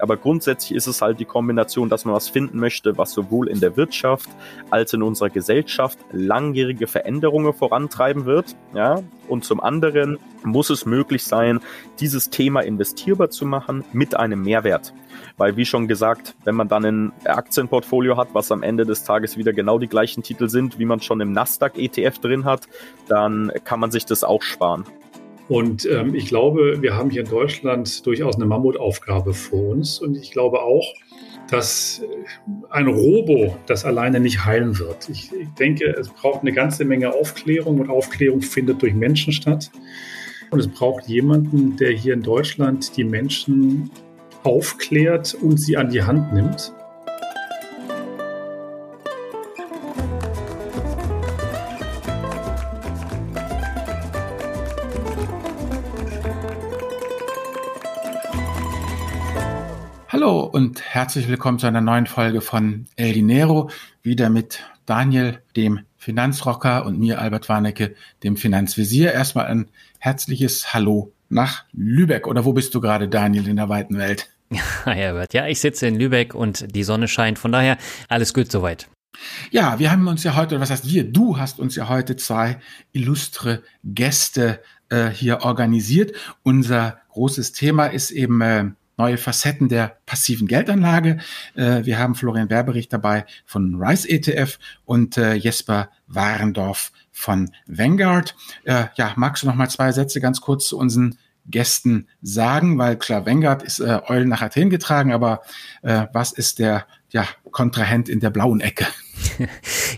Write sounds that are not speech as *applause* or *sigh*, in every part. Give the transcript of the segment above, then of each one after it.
Aber grundsätzlich ist es halt die Kombination, dass man was finden möchte, was sowohl in der Wirtschaft als in unserer Gesellschaft langjährige Veränderungen vorantreiben wird. Ja? Und zum anderen muss es möglich sein, dieses Thema investierbar zu machen mit einem Mehrwert. Weil, wie schon gesagt, wenn man dann ein Aktienportfolio hat, was am Ende des Tages wieder genau die gleichen Titel sind, wie man schon im Nasdaq-ETF drin hat, dann kann man sich das auch sparen. Und ähm, ich glaube, wir haben hier in Deutschland durchaus eine Mammutaufgabe vor uns. Und ich glaube auch, dass ein Robo das alleine nicht heilen wird. Ich, ich denke, es braucht eine ganze Menge Aufklärung und Aufklärung findet durch Menschen statt. Und es braucht jemanden, der hier in Deutschland die Menschen aufklärt und sie an die Hand nimmt. Und herzlich willkommen zu einer neuen Folge von El Dinero. Wieder mit Daniel, dem Finanzrocker und mir, Albert Warnecke, dem Finanzvisier. Erstmal ein herzliches Hallo nach Lübeck. Oder wo bist du gerade, Daniel, in der weiten Welt? *laughs* Ja, Herbert. Ja, ich sitze in Lübeck und die Sonne scheint. Von daher alles gut soweit. Ja, wir haben uns ja heute, was heißt wir, du hast uns ja heute zwei illustre Gäste äh, hier organisiert. Unser großes Thema ist eben äh, neue Facetten der passiven Geldanlage. Äh, wir haben Florian Werberich dabei von Rice ETF und äh, Jesper Warendorf von Vanguard. Äh, ja, magst du noch mal zwei Sätze ganz kurz zu unseren Gästen sagen, weil klar, Vanguard ist äh, Eulen nach Athen getragen, aber äh, was ist der ja, Kontrahent in der blauen Ecke? *laughs*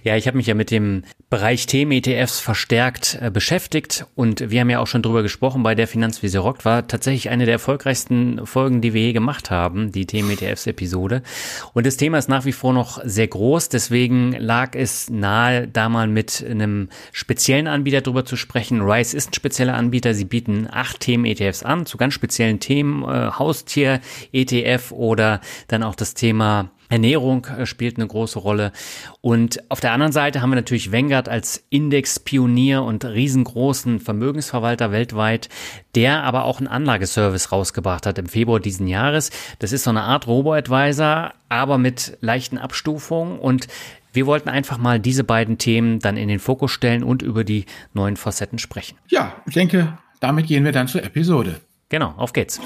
ja, ich habe mich ja mit dem Bereich Themen-ETFs verstärkt äh, beschäftigt und wir haben ja auch schon drüber gesprochen bei der Finanzvisier Rock, war tatsächlich eine der erfolgreichsten Folgen, die wir je gemacht haben, die Themen-ETFs-Episode. Und das Thema ist nach wie vor noch sehr groß, deswegen lag es nahe, da mal mit einem speziellen Anbieter drüber zu sprechen. Rice ist ein spezieller Anbieter, sie bieten acht Themen-ETFs an, zu ganz speziellen Themen, äh, Haustier-ETF oder dann auch das Thema Ernährung äh, spielt eine große Rolle. Und auf der anderen Seite haben wir natürlich Vanguard als Indexpionier und riesengroßen Vermögensverwalter weltweit, der aber auch einen Anlageservice rausgebracht hat im Februar diesen Jahres. Das ist so eine Art Robo-Advisor, aber mit leichten Abstufungen und wir wollten einfach mal diese beiden Themen dann in den Fokus stellen und über die neuen Facetten sprechen. Ja, ich denke, damit gehen wir dann zur Episode. Genau, auf geht's.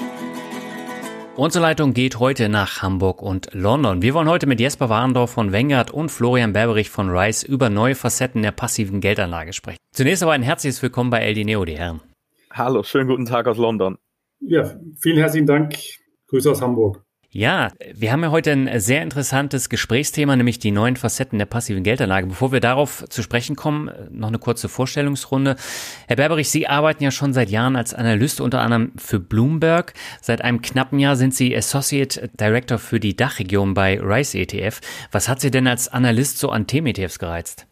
Unsere Leitung geht heute nach Hamburg und London. Wir wollen heute mit Jesper Warendorf von Wengert und Florian Berberich von Rice über neue Facetten der passiven Geldanlage sprechen. Zunächst aber ein herzliches Willkommen bei LD Neo, die Herren. Hallo, schönen guten Tag aus London. Ja, vielen herzlichen Dank. Grüße aus Hamburg. Ja, wir haben ja heute ein sehr interessantes Gesprächsthema, nämlich die neuen Facetten der passiven Geldanlage. Bevor wir darauf zu sprechen kommen, noch eine kurze Vorstellungsrunde. Herr Berberich, Sie arbeiten ja schon seit Jahren als Analyst unter anderem für Bloomberg. Seit einem knappen Jahr sind Sie Associate Director für die Dachregion bei Rice ETF. Was hat Sie denn als Analyst so an Themen-ETFs gereizt?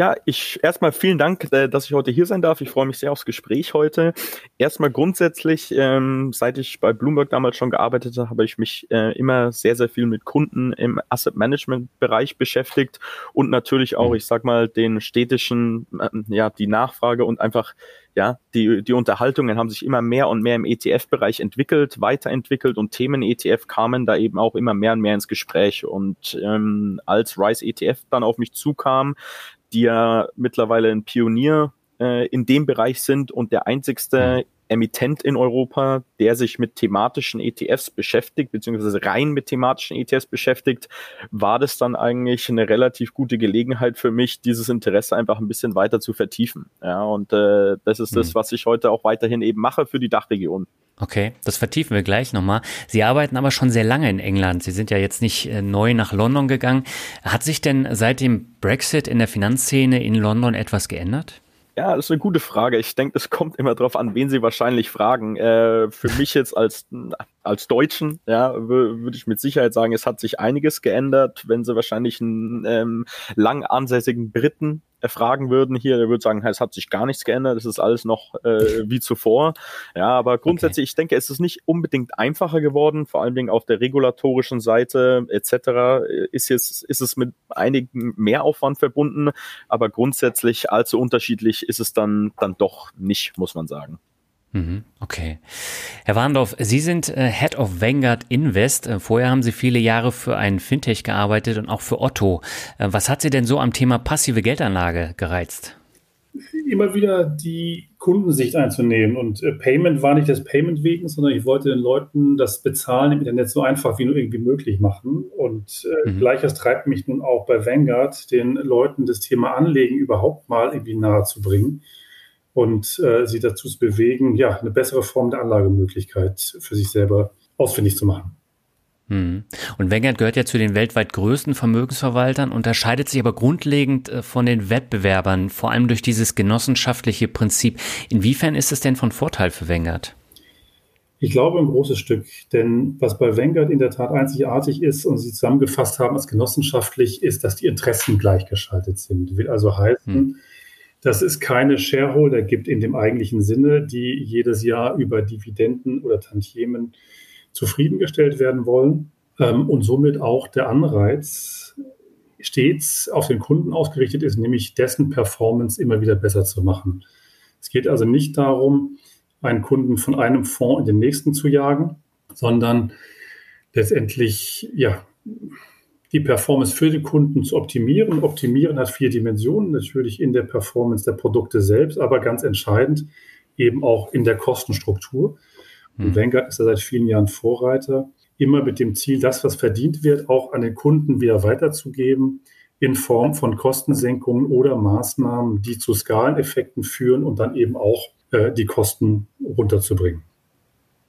Ja, ich erstmal vielen Dank, äh, dass ich heute hier sein darf. Ich freue mich sehr aufs Gespräch heute. Erstmal grundsätzlich, ähm, seit ich bei Bloomberg damals schon gearbeitet habe, habe ich mich äh, immer sehr, sehr viel mit Kunden im Asset Management Bereich beschäftigt und natürlich auch, mhm. ich sag mal, den städtischen, äh, ja, die Nachfrage und einfach ja, die, die Unterhaltungen haben sich immer mehr und mehr im ETF-Bereich entwickelt, weiterentwickelt und Themen-ETF kamen da eben auch immer mehr und mehr ins Gespräch. Und ähm, als Rise ETF dann auf mich zukam, die ja mittlerweile ein Pionier äh, in dem Bereich sind und der einzigste mhm. Emittent in Europa, der sich mit thematischen ETFs beschäftigt, beziehungsweise rein mit thematischen ETFs beschäftigt, war das dann eigentlich eine relativ gute Gelegenheit für mich, dieses Interesse einfach ein bisschen weiter zu vertiefen. Ja, und äh, das ist das, mhm. was ich heute auch weiterhin eben mache für die Dachregion. Okay, das vertiefen wir gleich nochmal. Sie arbeiten aber schon sehr lange in England. Sie sind ja jetzt nicht äh, neu nach London gegangen. Hat sich denn seit dem Brexit in der Finanzszene in London etwas geändert? Ja, das ist eine gute Frage. Ich denke, es kommt immer darauf an, wen Sie wahrscheinlich fragen. Äh, für *laughs* mich jetzt als, als Deutschen, ja, würde ich mit Sicherheit sagen, es hat sich einiges geändert. Wenn Sie wahrscheinlich einen ähm, lang ansässigen Briten erfragen würden hier, der würde sagen, es hat sich gar nichts geändert, es ist alles noch äh, wie zuvor. Ja, aber grundsätzlich, okay. ich denke, es ist nicht unbedingt einfacher geworden, vor allen Dingen auf der regulatorischen Seite etc. ist jetzt ist es mit einigen Mehraufwand verbunden, aber grundsätzlich allzu unterschiedlich ist es dann dann doch nicht, muss man sagen. Mhm, okay. Herr Warndorf, Sie sind äh, Head of Vanguard Invest. Äh, vorher haben Sie viele Jahre für einen Fintech gearbeitet und auch für Otto. Äh, was hat Sie denn so am Thema passive Geldanlage gereizt? Immer wieder die Kundensicht einzunehmen. Und Payment war nicht das Payment wegen, sondern ich wollte den Leuten das Bezahlen im Internet so einfach wie nur irgendwie möglich machen. Und mhm. gleiches treibt mich nun auch bei Vanguard, den Leuten das Thema Anlegen überhaupt mal irgendwie nahe zu bringen und äh, sie dazu zu bewegen, ja, eine bessere Form der Anlagemöglichkeit für sich selber ausfindig zu machen. Hm. Und Vanguard gehört ja zu den weltweit größten Vermögensverwaltern, unterscheidet sich aber grundlegend äh, von den Wettbewerbern, vor allem durch dieses genossenschaftliche Prinzip. Inwiefern ist es denn von Vorteil für Vanguard? Ich glaube ein großes Stück, denn was bei Vanguard in der Tat einzigartig ist und Sie zusammengefasst haben als genossenschaftlich, ist, dass die Interessen gleichgeschaltet sind. Will also heißen, hm dass es keine Shareholder gibt in dem eigentlichen Sinne, die jedes Jahr über Dividenden oder Tantiemen zufriedengestellt werden wollen ähm, und somit auch der Anreiz stets auf den Kunden ausgerichtet ist, nämlich dessen Performance immer wieder besser zu machen. Es geht also nicht darum, einen Kunden von einem Fonds in den nächsten zu jagen, sondern letztendlich ja, die Performance für die Kunden zu optimieren. Optimieren hat vier Dimensionen, natürlich in der Performance der Produkte selbst, aber ganz entscheidend eben auch in der Kostenstruktur. Und hm. Vanguard ist ja seit vielen Jahren Vorreiter, immer mit dem Ziel, das, was verdient wird, auch an den Kunden wieder weiterzugeben in Form von Kostensenkungen oder Maßnahmen, die zu Skaleneffekten führen und dann eben auch äh, die Kosten runterzubringen.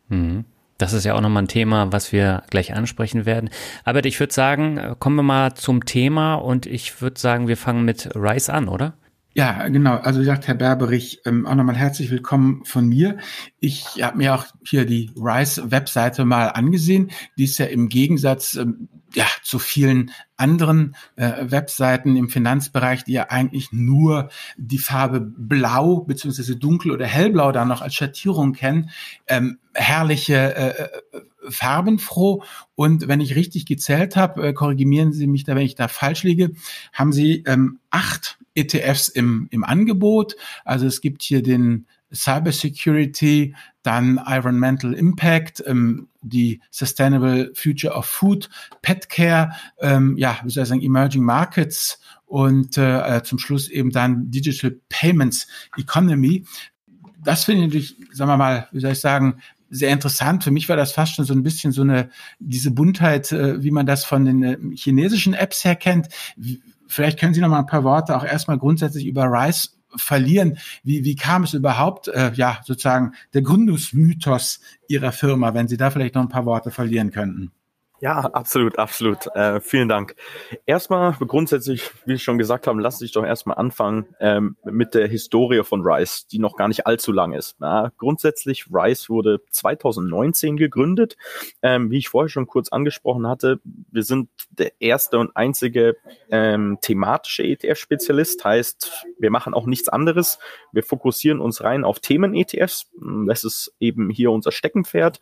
Mhm. Das ist ja auch nochmal ein Thema, was wir gleich ansprechen werden. Aber ich würde sagen, äh, kommen wir mal zum Thema und ich würde sagen, wir fangen mit Rice an, oder? Ja, genau. Also wie gesagt, Herr Berberich, ähm, auch nochmal herzlich willkommen von mir. Ich habe mir auch hier die Rice-Webseite mal angesehen. Die ist ja im Gegensatz ähm, ja, zu vielen anderen äh, Webseiten im Finanzbereich, die ja eigentlich nur die Farbe blau beziehungsweise dunkel oder hellblau da noch als Schattierung kennen, ähm, herrliche äh, äh, farbenfroh. Und wenn ich richtig gezählt habe, äh, korrigieren Sie mich da, wenn ich da falsch liege, haben Sie ähm, acht ETFs im, im Angebot. Also es gibt hier den Cybersecurity, dann Environmental Impact, ähm, die Sustainable Future of Food, Pet Care, ähm, ja, wie soll ich sagen, Emerging Markets und äh, zum Schluss eben dann Digital Payments Economy. Das finde ich natürlich, sagen wir mal, wie soll ich sagen, sehr interessant. Für mich war das fast schon so ein bisschen so eine, diese Buntheit, äh, wie man das von den äh, chinesischen Apps her kennt. Vielleicht können Sie noch mal ein paar Worte auch erstmal grundsätzlich über Rice verlieren. Wie, wie kam es überhaupt, äh, ja, sozusagen der Gründungsmythos Ihrer Firma, wenn Sie da vielleicht noch ein paar Worte verlieren könnten? Ja, absolut, absolut. Äh, vielen Dank. Erstmal grundsätzlich, wie ich schon gesagt habe, lass dich doch erstmal anfangen ähm, mit der Historie von Rice, die noch gar nicht allzu lang ist. Ja, grundsätzlich, Rice wurde 2019 gegründet. Ähm, wie ich vorher schon kurz angesprochen hatte, wir sind der erste und einzige ähm, thematische ETF-Spezialist. Heißt, wir machen auch nichts anderes. Wir fokussieren uns rein auf Themen-ETFs. Das ist eben hier unser Steckenpferd.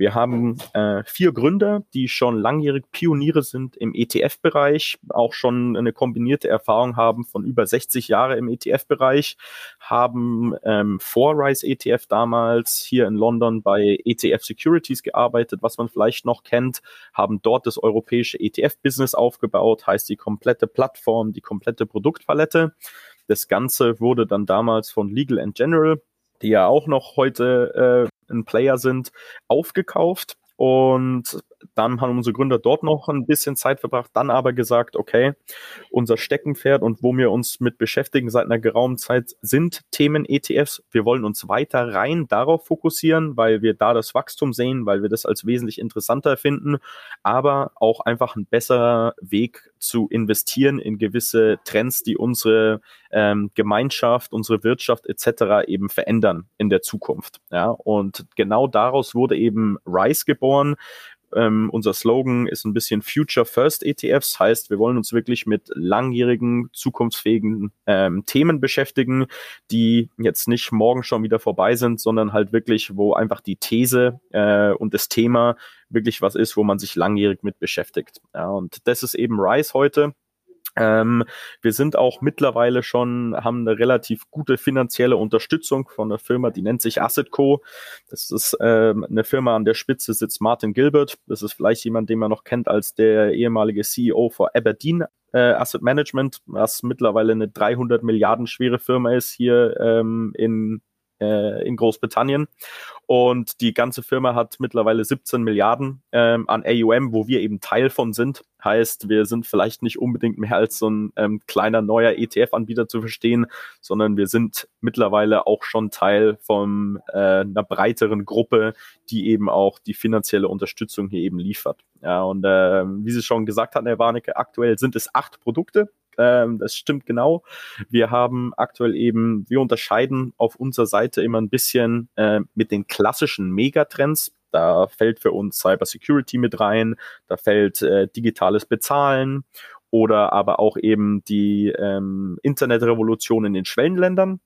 Wir haben äh, vier Gründer, die schon langjährig Pioniere sind im ETF-Bereich, auch schon eine kombinierte Erfahrung haben von über 60 Jahre im ETF-Bereich, haben ähm, vor Rise ETF damals hier in London bei ETF Securities gearbeitet, was man vielleicht noch kennt, haben dort das europäische ETF-Business aufgebaut, heißt die komplette Plattform, die komplette Produktpalette. Das Ganze wurde dann damals von Legal General, die ja auch noch heute äh, ein Player sind, aufgekauft und dann haben unsere Gründer dort noch ein bisschen Zeit verbracht, dann aber gesagt, okay, unser Steckenpferd und wo wir uns mit beschäftigen seit einer geraumen Zeit sind Themen-ETFs. Wir wollen uns weiter rein darauf fokussieren, weil wir da das Wachstum sehen, weil wir das als wesentlich interessanter finden, aber auch einfach ein besserer Weg zu investieren in gewisse Trends, die unsere ähm, Gemeinschaft, unsere Wirtschaft etc. eben verändern in der Zukunft. Ja, und genau daraus wurde eben Rise geboren. Ähm, unser Slogan ist ein bisschen Future First ETFs, heißt, wir wollen uns wirklich mit langjährigen, zukunftsfähigen ähm, Themen beschäftigen, die jetzt nicht morgen schon wieder vorbei sind, sondern halt wirklich, wo einfach die These äh, und das Thema wirklich was ist, wo man sich langjährig mit beschäftigt. Ja, und das ist eben Rise heute. Ähm, wir sind auch mittlerweile schon, haben eine relativ gute finanzielle Unterstützung von einer Firma, die nennt sich AssetCo. Das ist ähm, eine Firma, an der Spitze sitzt Martin Gilbert. Das ist vielleicht jemand, den man noch kennt als der ehemalige CEO von Aberdeen äh, Asset Management, was mittlerweile eine 300 Milliarden schwere Firma ist hier ähm, in äh, in Großbritannien. Und die ganze Firma hat mittlerweile 17 Milliarden ähm, an AUM, wo wir eben Teil von sind. Heißt, wir sind vielleicht nicht unbedingt mehr als so ein ähm, kleiner neuer ETF-Anbieter zu verstehen, sondern wir sind mittlerweile auch schon Teil von äh, einer breiteren Gruppe, die eben auch die finanzielle Unterstützung hier eben liefert. Ja, und äh, wie Sie schon gesagt hatten, Herr Warnecke, aktuell sind es acht Produkte, ähm, das stimmt genau. Wir haben aktuell eben, wir unterscheiden auf unserer Seite immer ein bisschen äh, mit den klassischen Megatrends. Da fällt für uns Cybersecurity mit rein, da fällt äh, digitales Bezahlen oder aber auch eben die ähm, Internetrevolution in den Schwellenländern.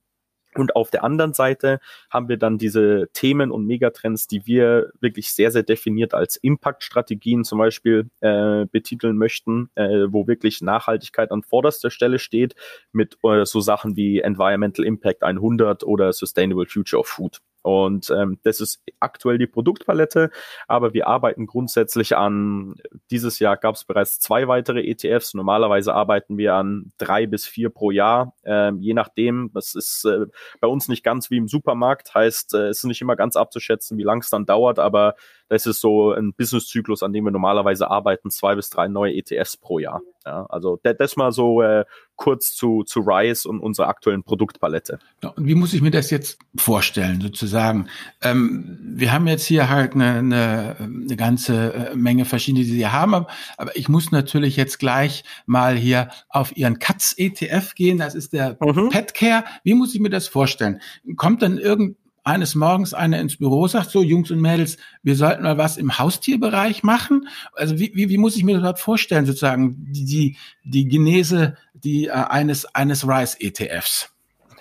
Und auf der anderen Seite haben wir dann diese Themen und Megatrends, die wir wirklich sehr, sehr definiert als Impact-Strategien zum Beispiel äh, betiteln möchten, äh, wo wirklich Nachhaltigkeit an vorderster Stelle steht mit äh, so Sachen wie Environmental Impact 100 oder Sustainable Future of Food. Und ähm, das ist aktuell die Produktpalette, aber wir arbeiten grundsätzlich an, dieses Jahr gab es bereits zwei weitere ETFs. Normalerweise arbeiten wir an drei bis vier pro Jahr, ähm, je nachdem. Das ist äh, bei uns nicht ganz wie im Supermarkt, heißt, äh, es ist nicht immer ganz abzuschätzen, wie lang es dann dauert, aber das ist so ein Businesszyklus, an dem wir normalerweise arbeiten, zwei bis drei neue ETFs pro Jahr. Ja, also das, mal so äh, kurz zu, zu Rise und unserer aktuellen Produktpalette. Ja, und wie muss ich mir das jetzt vorstellen, sozusagen? Ähm, wir haben jetzt hier halt eine, eine, eine ganze äh, Menge verschiedene, die Sie haben, aber ich muss natürlich jetzt gleich mal hier auf Ihren Katz-ETF gehen, das ist der mhm. Petcare. Wie muss ich mir das vorstellen? Kommt dann irgend eines Morgens einer ins Büro sagt, so Jungs und Mädels, wir sollten mal was im Haustierbereich machen. Also wie, wie, wie muss ich mir das überhaupt vorstellen, sozusagen die, die, die Genese die, äh, eines, eines Rice-ETFs?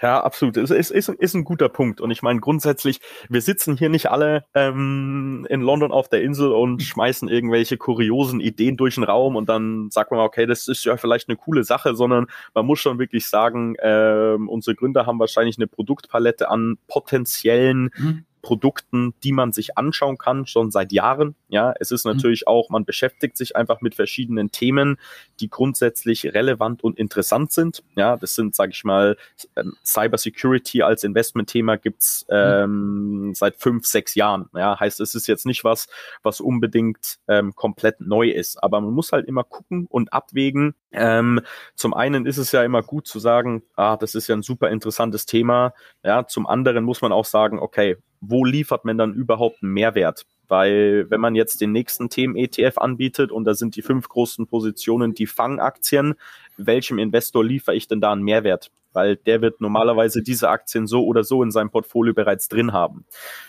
Ja, absolut. Es ist, ist, ist ein guter Punkt. Und ich meine, grundsätzlich, wir sitzen hier nicht alle ähm, in London auf der Insel und schmeißen irgendwelche kuriosen Ideen durch den Raum und dann sagt man, okay, das ist ja vielleicht eine coole Sache, sondern man muss schon wirklich sagen, ähm, unsere Gründer haben wahrscheinlich eine Produktpalette an potenziellen mhm. Produkten, die man sich anschauen kann, schon seit Jahren. Ja, es ist mhm. natürlich auch, man beschäftigt sich einfach mit verschiedenen Themen, die grundsätzlich relevant und interessant sind. Ja, das sind, sage ich mal, ähm, Cybersecurity als Investmentthema gibt's mhm. ähm, seit fünf, sechs Jahren. Ja, heißt, es ist jetzt nicht was, was unbedingt ähm, komplett neu ist. Aber man muss halt immer gucken und abwägen. Ähm, zum einen ist es ja immer gut zu sagen, ah, das ist ja ein super interessantes Thema. Ja, zum anderen muss man auch sagen, okay, wo liefert man dann überhaupt einen Mehrwert? Weil wenn man jetzt den nächsten Themen-ETF anbietet und da sind die fünf großen Positionen die Fangaktien, welchem Investor liefere ich denn da einen Mehrwert? weil der wird normalerweise diese Aktien so oder so in seinem Portfolio bereits drin haben.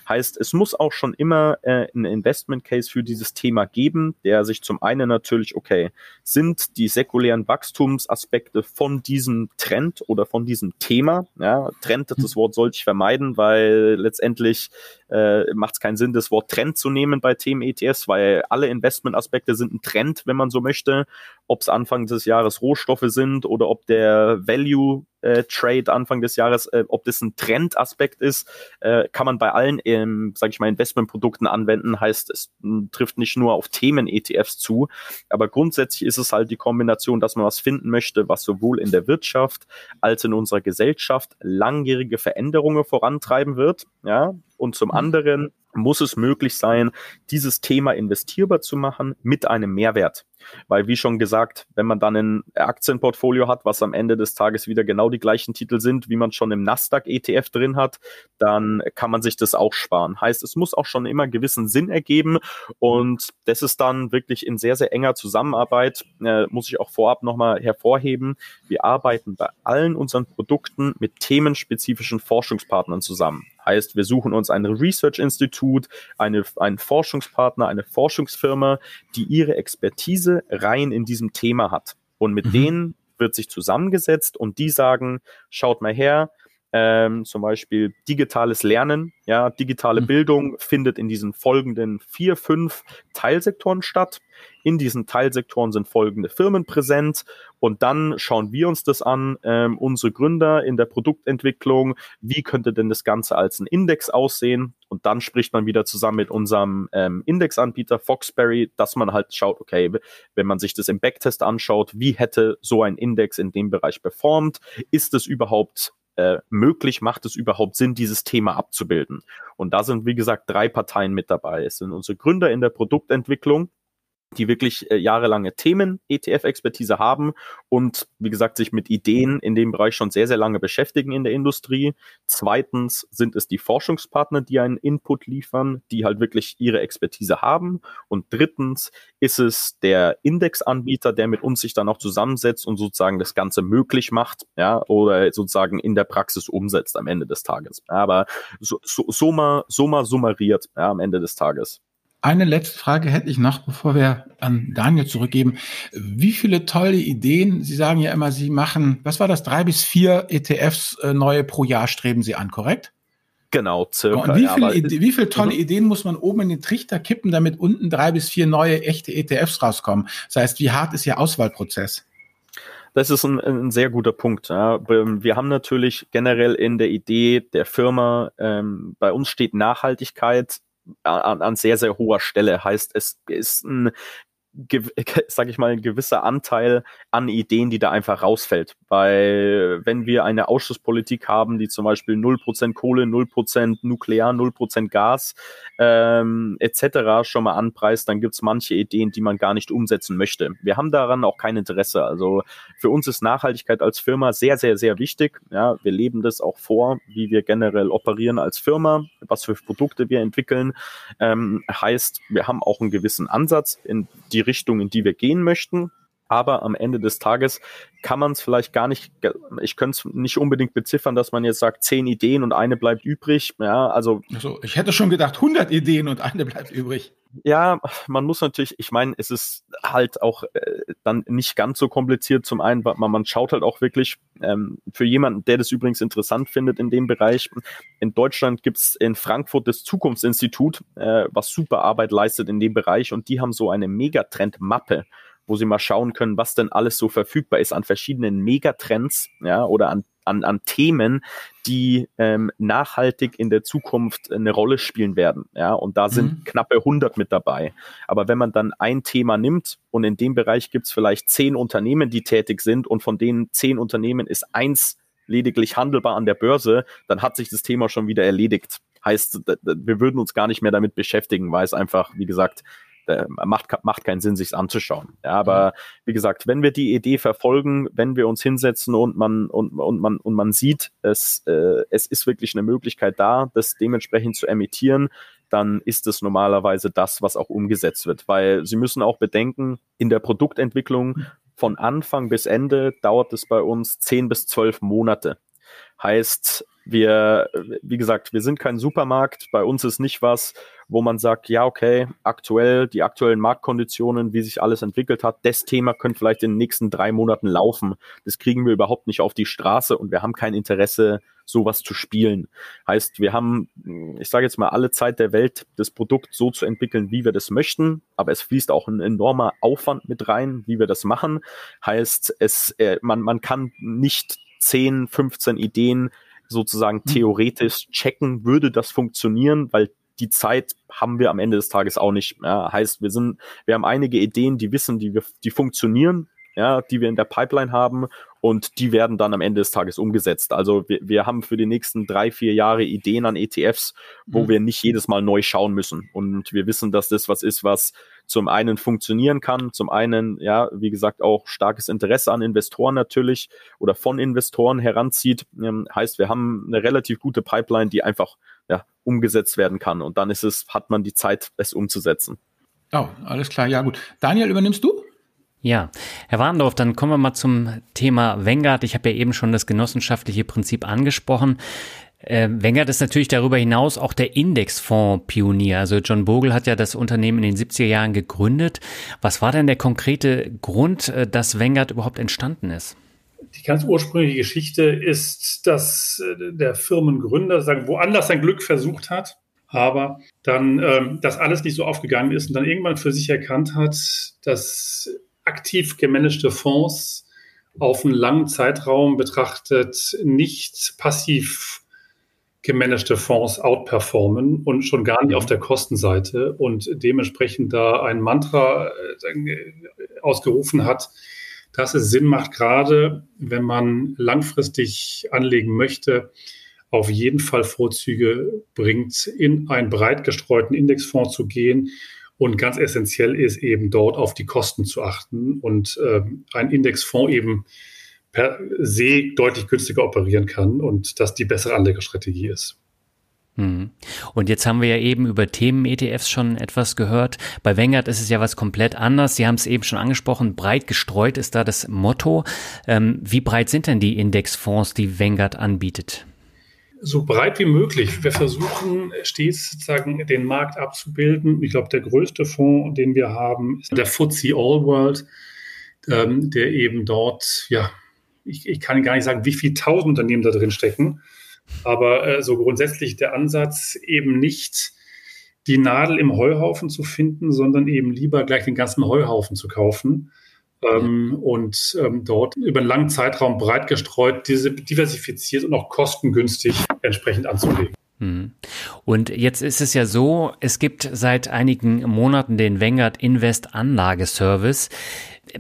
Heißt, es muss auch schon immer äh, ein Investment Case für dieses Thema geben, der sich zum einen natürlich, okay, sind die säkulären Wachstumsaspekte von diesem Trend oder von diesem Thema, ja, Trend, das Wort sollte ich vermeiden, weil letztendlich äh, macht es keinen Sinn, das Wort Trend zu nehmen bei Themen ETFs, weil alle Investmentaspekte sind ein Trend, wenn man so möchte, ob es Anfang des Jahres Rohstoffe sind oder ob der Value äh, Trade Anfang des Jahres, äh, ob das ein Trendaspekt ist, äh, kann man bei allen, ähm, sage ich mal, Investmentprodukten anwenden. Heißt, es m, trifft nicht nur auf Themen-ETFs zu, aber grundsätzlich ist es halt die Kombination, dass man was finden möchte, was sowohl in der Wirtschaft als in unserer Gesellschaft langjährige Veränderungen vorantreiben wird. Ja, und zum mhm. anderen muss es möglich sein, dieses Thema investierbar zu machen mit einem Mehrwert. Weil, wie schon gesagt, wenn man dann ein Aktienportfolio hat, was am Ende des Tages wieder genau die gleichen Titel sind, wie man schon im Nasdaq-ETF drin hat, dann kann man sich das auch sparen. Heißt, es muss auch schon immer gewissen Sinn ergeben und das ist dann wirklich in sehr, sehr enger Zusammenarbeit, äh, muss ich auch vorab nochmal hervorheben. Wir arbeiten bei allen unseren Produkten mit themenspezifischen Forschungspartnern zusammen. Heißt, wir suchen uns ein Research-Institut, eine, einen Forschungspartner, eine Forschungsfirma, die ihre Expertise rein in diesem Thema hat. Und mit mhm. denen wird sich zusammengesetzt und die sagen, schaut mal her, ähm, zum Beispiel digitales Lernen, ja, digitale mhm. Bildung findet in diesen folgenden vier, fünf Teilsektoren statt. In diesen Teilsektoren sind folgende Firmen präsent und dann schauen wir uns das an, ähm, unsere Gründer in der Produktentwicklung, wie könnte denn das Ganze als ein Index aussehen und dann spricht man wieder zusammen mit unserem ähm, Indexanbieter Foxberry, dass man halt schaut, okay, wenn man sich das im Backtest anschaut, wie hätte so ein Index in dem Bereich performt, ist es überhaupt äh, möglich, macht es überhaupt Sinn, dieses Thema abzubilden? Und da sind, wie gesagt, drei Parteien mit dabei. Es sind unsere Gründer in der Produktentwicklung, die wirklich äh, jahrelange Themen ETF-Expertise haben und wie gesagt sich mit Ideen in dem Bereich schon sehr, sehr lange beschäftigen in der Industrie. Zweitens sind es die Forschungspartner, die einen Input liefern, die halt wirklich ihre Expertise haben. Und drittens ist es der Indexanbieter, der mit uns sich dann auch zusammensetzt und sozusagen das Ganze möglich macht, ja, oder sozusagen in der Praxis umsetzt am Ende des Tages. Aber so, so, so mal summariert, ja, am Ende des Tages. Eine letzte Frage hätte ich noch, bevor wir an Daniel zurückgeben. Wie viele tolle Ideen, Sie sagen ja immer, Sie machen, was war das, drei bis vier ETFs äh, neue pro Jahr streben Sie an, korrekt? Genau, circa. Und wie, viele, ja, wie viele tolle mhm. Ideen muss man oben in den Trichter kippen, damit unten drei bis vier neue echte ETFs rauskommen? Das heißt, wie hart ist Ihr Auswahlprozess? Das ist ein, ein sehr guter Punkt. Ja. Wir haben natürlich generell in der Idee der Firma, ähm, bei uns steht Nachhaltigkeit an, an sehr, sehr hoher Stelle. Heißt, es ist ein *laughs* sage ich mal, ein gewisser Anteil an Ideen, die da einfach rausfällt. Weil wenn wir eine Ausschusspolitik haben, die zum Beispiel 0% Kohle, 0% Nuklear, 0% Gas ähm, etc. schon mal anpreist, dann gibt's manche Ideen, die man gar nicht umsetzen möchte. Wir haben daran auch kein Interesse. Also für uns ist Nachhaltigkeit als Firma sehr, sehr, sehr wichtig. Ja, wir leben das auch vor, wie wir generell operieren als Firma, was für Produkte wir entwickeln. Ähm, heißt, wir haben auch einen gewissen Ansatz in die Richtung, in die wir gehen möchten. Aber am Ende des Tages kann man es vielleicht gar nicht, ich könnte es nicht unbedingt beziffern, dass man jetzt sagt, zehn Ideen und eine bleibt übrig. Ja, also. also ich hätte schon gedacht, 100 Ideen und eine bleibt übrig. Ja, man muss natürlich, ich meine, es ist halt auch äh, dann nicht ganz so kompliziert. Zum einen, man, man schaut halt auch wirklich ähm, für jemanden, der das übrigens interessant findet in dem Bereich. In Deutschland gibt's in Frankfurt das Zukunftsinstitut, äh, was super Arbeit leistet in dem Bereich und die haben so eine Megatrend-Mappe wo sie mal schauen können, was denn alles so verfügbar ist an verschiedenen Megatrends, ja, oder an, an, an Themen, die ähm, nachhaltig in der Zukunft eine Rolle spielen werden, ja, und da sind mhm. knappe 100 mit dabei. Aber wenn man dann ein Thema nimmt und in dem Bereich gibt's vielleicht zehn Unternehmen, die tätig sind und von denen zehn Unternehmen ist eins lediglich handelbar an der Börse, dann hat sich das Thema schon wieder erledigt. Heißt, wir würden uns gar nicht mehr damit beschäftigen, weil es einfach, wie gesagt, äh, macht, macht keinen Sinn, sich's anzuschauen. Ja, aber wie gesagt, wenn wir die Idee verfolgen, wenn wir uns hinsetzen und man und, und man und man sieht, es äh, es ist wirklich eine Möglichkeit da, das dementsprechend zu emittieren, dann ist es normalerweise das, was auch umgesetzt wird, weil Sie müssen auch bedenken, in der Produktentwicklung von Anfang bis Ende dauert es bei uns zehn bis zwölf Monate. Heißt, wir, wie gesagt, wir sind kein Supermarkt. Bei uns ist nicht was, wo man sagt, ja, okay, aktuell, die aktuellen Marktkonditionen, wie sich alles entwickelt hat, das Thema könnte vielleicht in den nächsten drei Monaten laufen. Das kriegen wir überhaupt nicht auf die Straße und wir haben kein Interesse, sowas zu spielen. Heißt, wir haben, ich sage jetzt mal, alle Zeit der Welt, das Produkt so zu entwickeln, wie wir das möchten, aber es fließt auch ein enormer Aufwand mit rein, wie wir das machen. Heißt, es, äh, man, man kann nicht 10, 15 Ideen sozusagen theoretisch checken, würde das funktionieren, weil die Zeit haben wir am Ende des Tages auch nicht. Ja, heißt, wir sind, wir haben einige Ideen, die wissen, die wir, die funktionieren, ja, die wir in der Pipeline haben und die werden dann am Ende des Tages umgesetzt. Also wir, wir haben für die nächsten drei, vier Jahre Ideen an ETFs, wo mhm. wir nicht jedes Mal neu schauen müssen. Und wir wissen, dass das was ist, was zum einen funktionieren kann, zum einen, ja, wie gesagt, auch starkes Interesse an Investoren natürlich oder von Investoren heranzieht. Ähm, heißt, wir haben eine relativ gute Pipeline, die einfach ja, umgesetzt werden kann. Und dann ist es, hat man die Zeit, es umzusetzen. Oh, alles klar, ja gut. Daniel, übernimmst du? Ja, Herr Warndorf, dann kommen wir mal zum Thema Vanguard. Ich habe ja eben schon das genossenschaftliche Prinzip angesprochen. Äh, Vanguard ist natürlich darüber hinaus auch der Indexfonds-Pionier. Also John Bogle hat ja das Unternehmen in den 70er Jahren gegründet. Was war denn der konkrete Grund, äh, dass Vanguard überhaupt entstanden ist? Die ganz ursprüngliche Geschichte ist, dass äh, der Firmengründer sagen, woanders sein Glück versucht hat, aber dann ähm, das alles nicht so aufgegangen ist und dann irgendwann für sich erkannt hat, dass aktiv gemanagte Fonds auf einen langen Zeitraum betrachtet nicht passiv gemanagte Fonds outperformen und schon gar nicht mhm. auf der Kostenseite und dementsprechend da ein Mantra äh, ausgerufen hat, dass es Sinn macht, gerade wenn man langfristig anlegen möchte, auf jeden Fall Vorzüge bringt, in einen breit gestreuten Indexfonds zu gehen. Und ganz essentiell ist eben dort auf die Kosten zu achten und äh, ein Indexfonds eben per se deutlich günstiger operieren kann und das die bessere Anlegerstrategie ist. Hm. Und jetzt haben wir ja eben über Themen-ETFs schon etwas gehört. Bei Vanguard ist es ja was komplett anders. Sie haben es eben schon angesprochen, breit gestreut ist da das Motto. Ähm, wie breit sind denn die Indexfonds, die Vanguard anbietet? So breit wie möglich. Wir versuchen stets sozusagen den Markt abzubilden. Ich glaube, der größte Fonds, den wir haben, ist der FTSE All World, ähm, der eben dort ja ich, ich kann gar nicht sagen, wie viele tausend Unternehmen da drin stecken, aber äh, so grundsätzlich der Ansatz eben nicht die Nadel im Heuhaufen zu finden, sondern eben lieber gleich den ganzen Heuhaufen zu kaufen ähm, und ähm, dort über einen langen Zeitraum breit gestreut, diese, diversifiziert und auch kostengünstig entsprechend anzulegen. Hm. Und jetzt ist es ja so, es gibt seit einigen Monaten den Vanguard Invest Anlageservice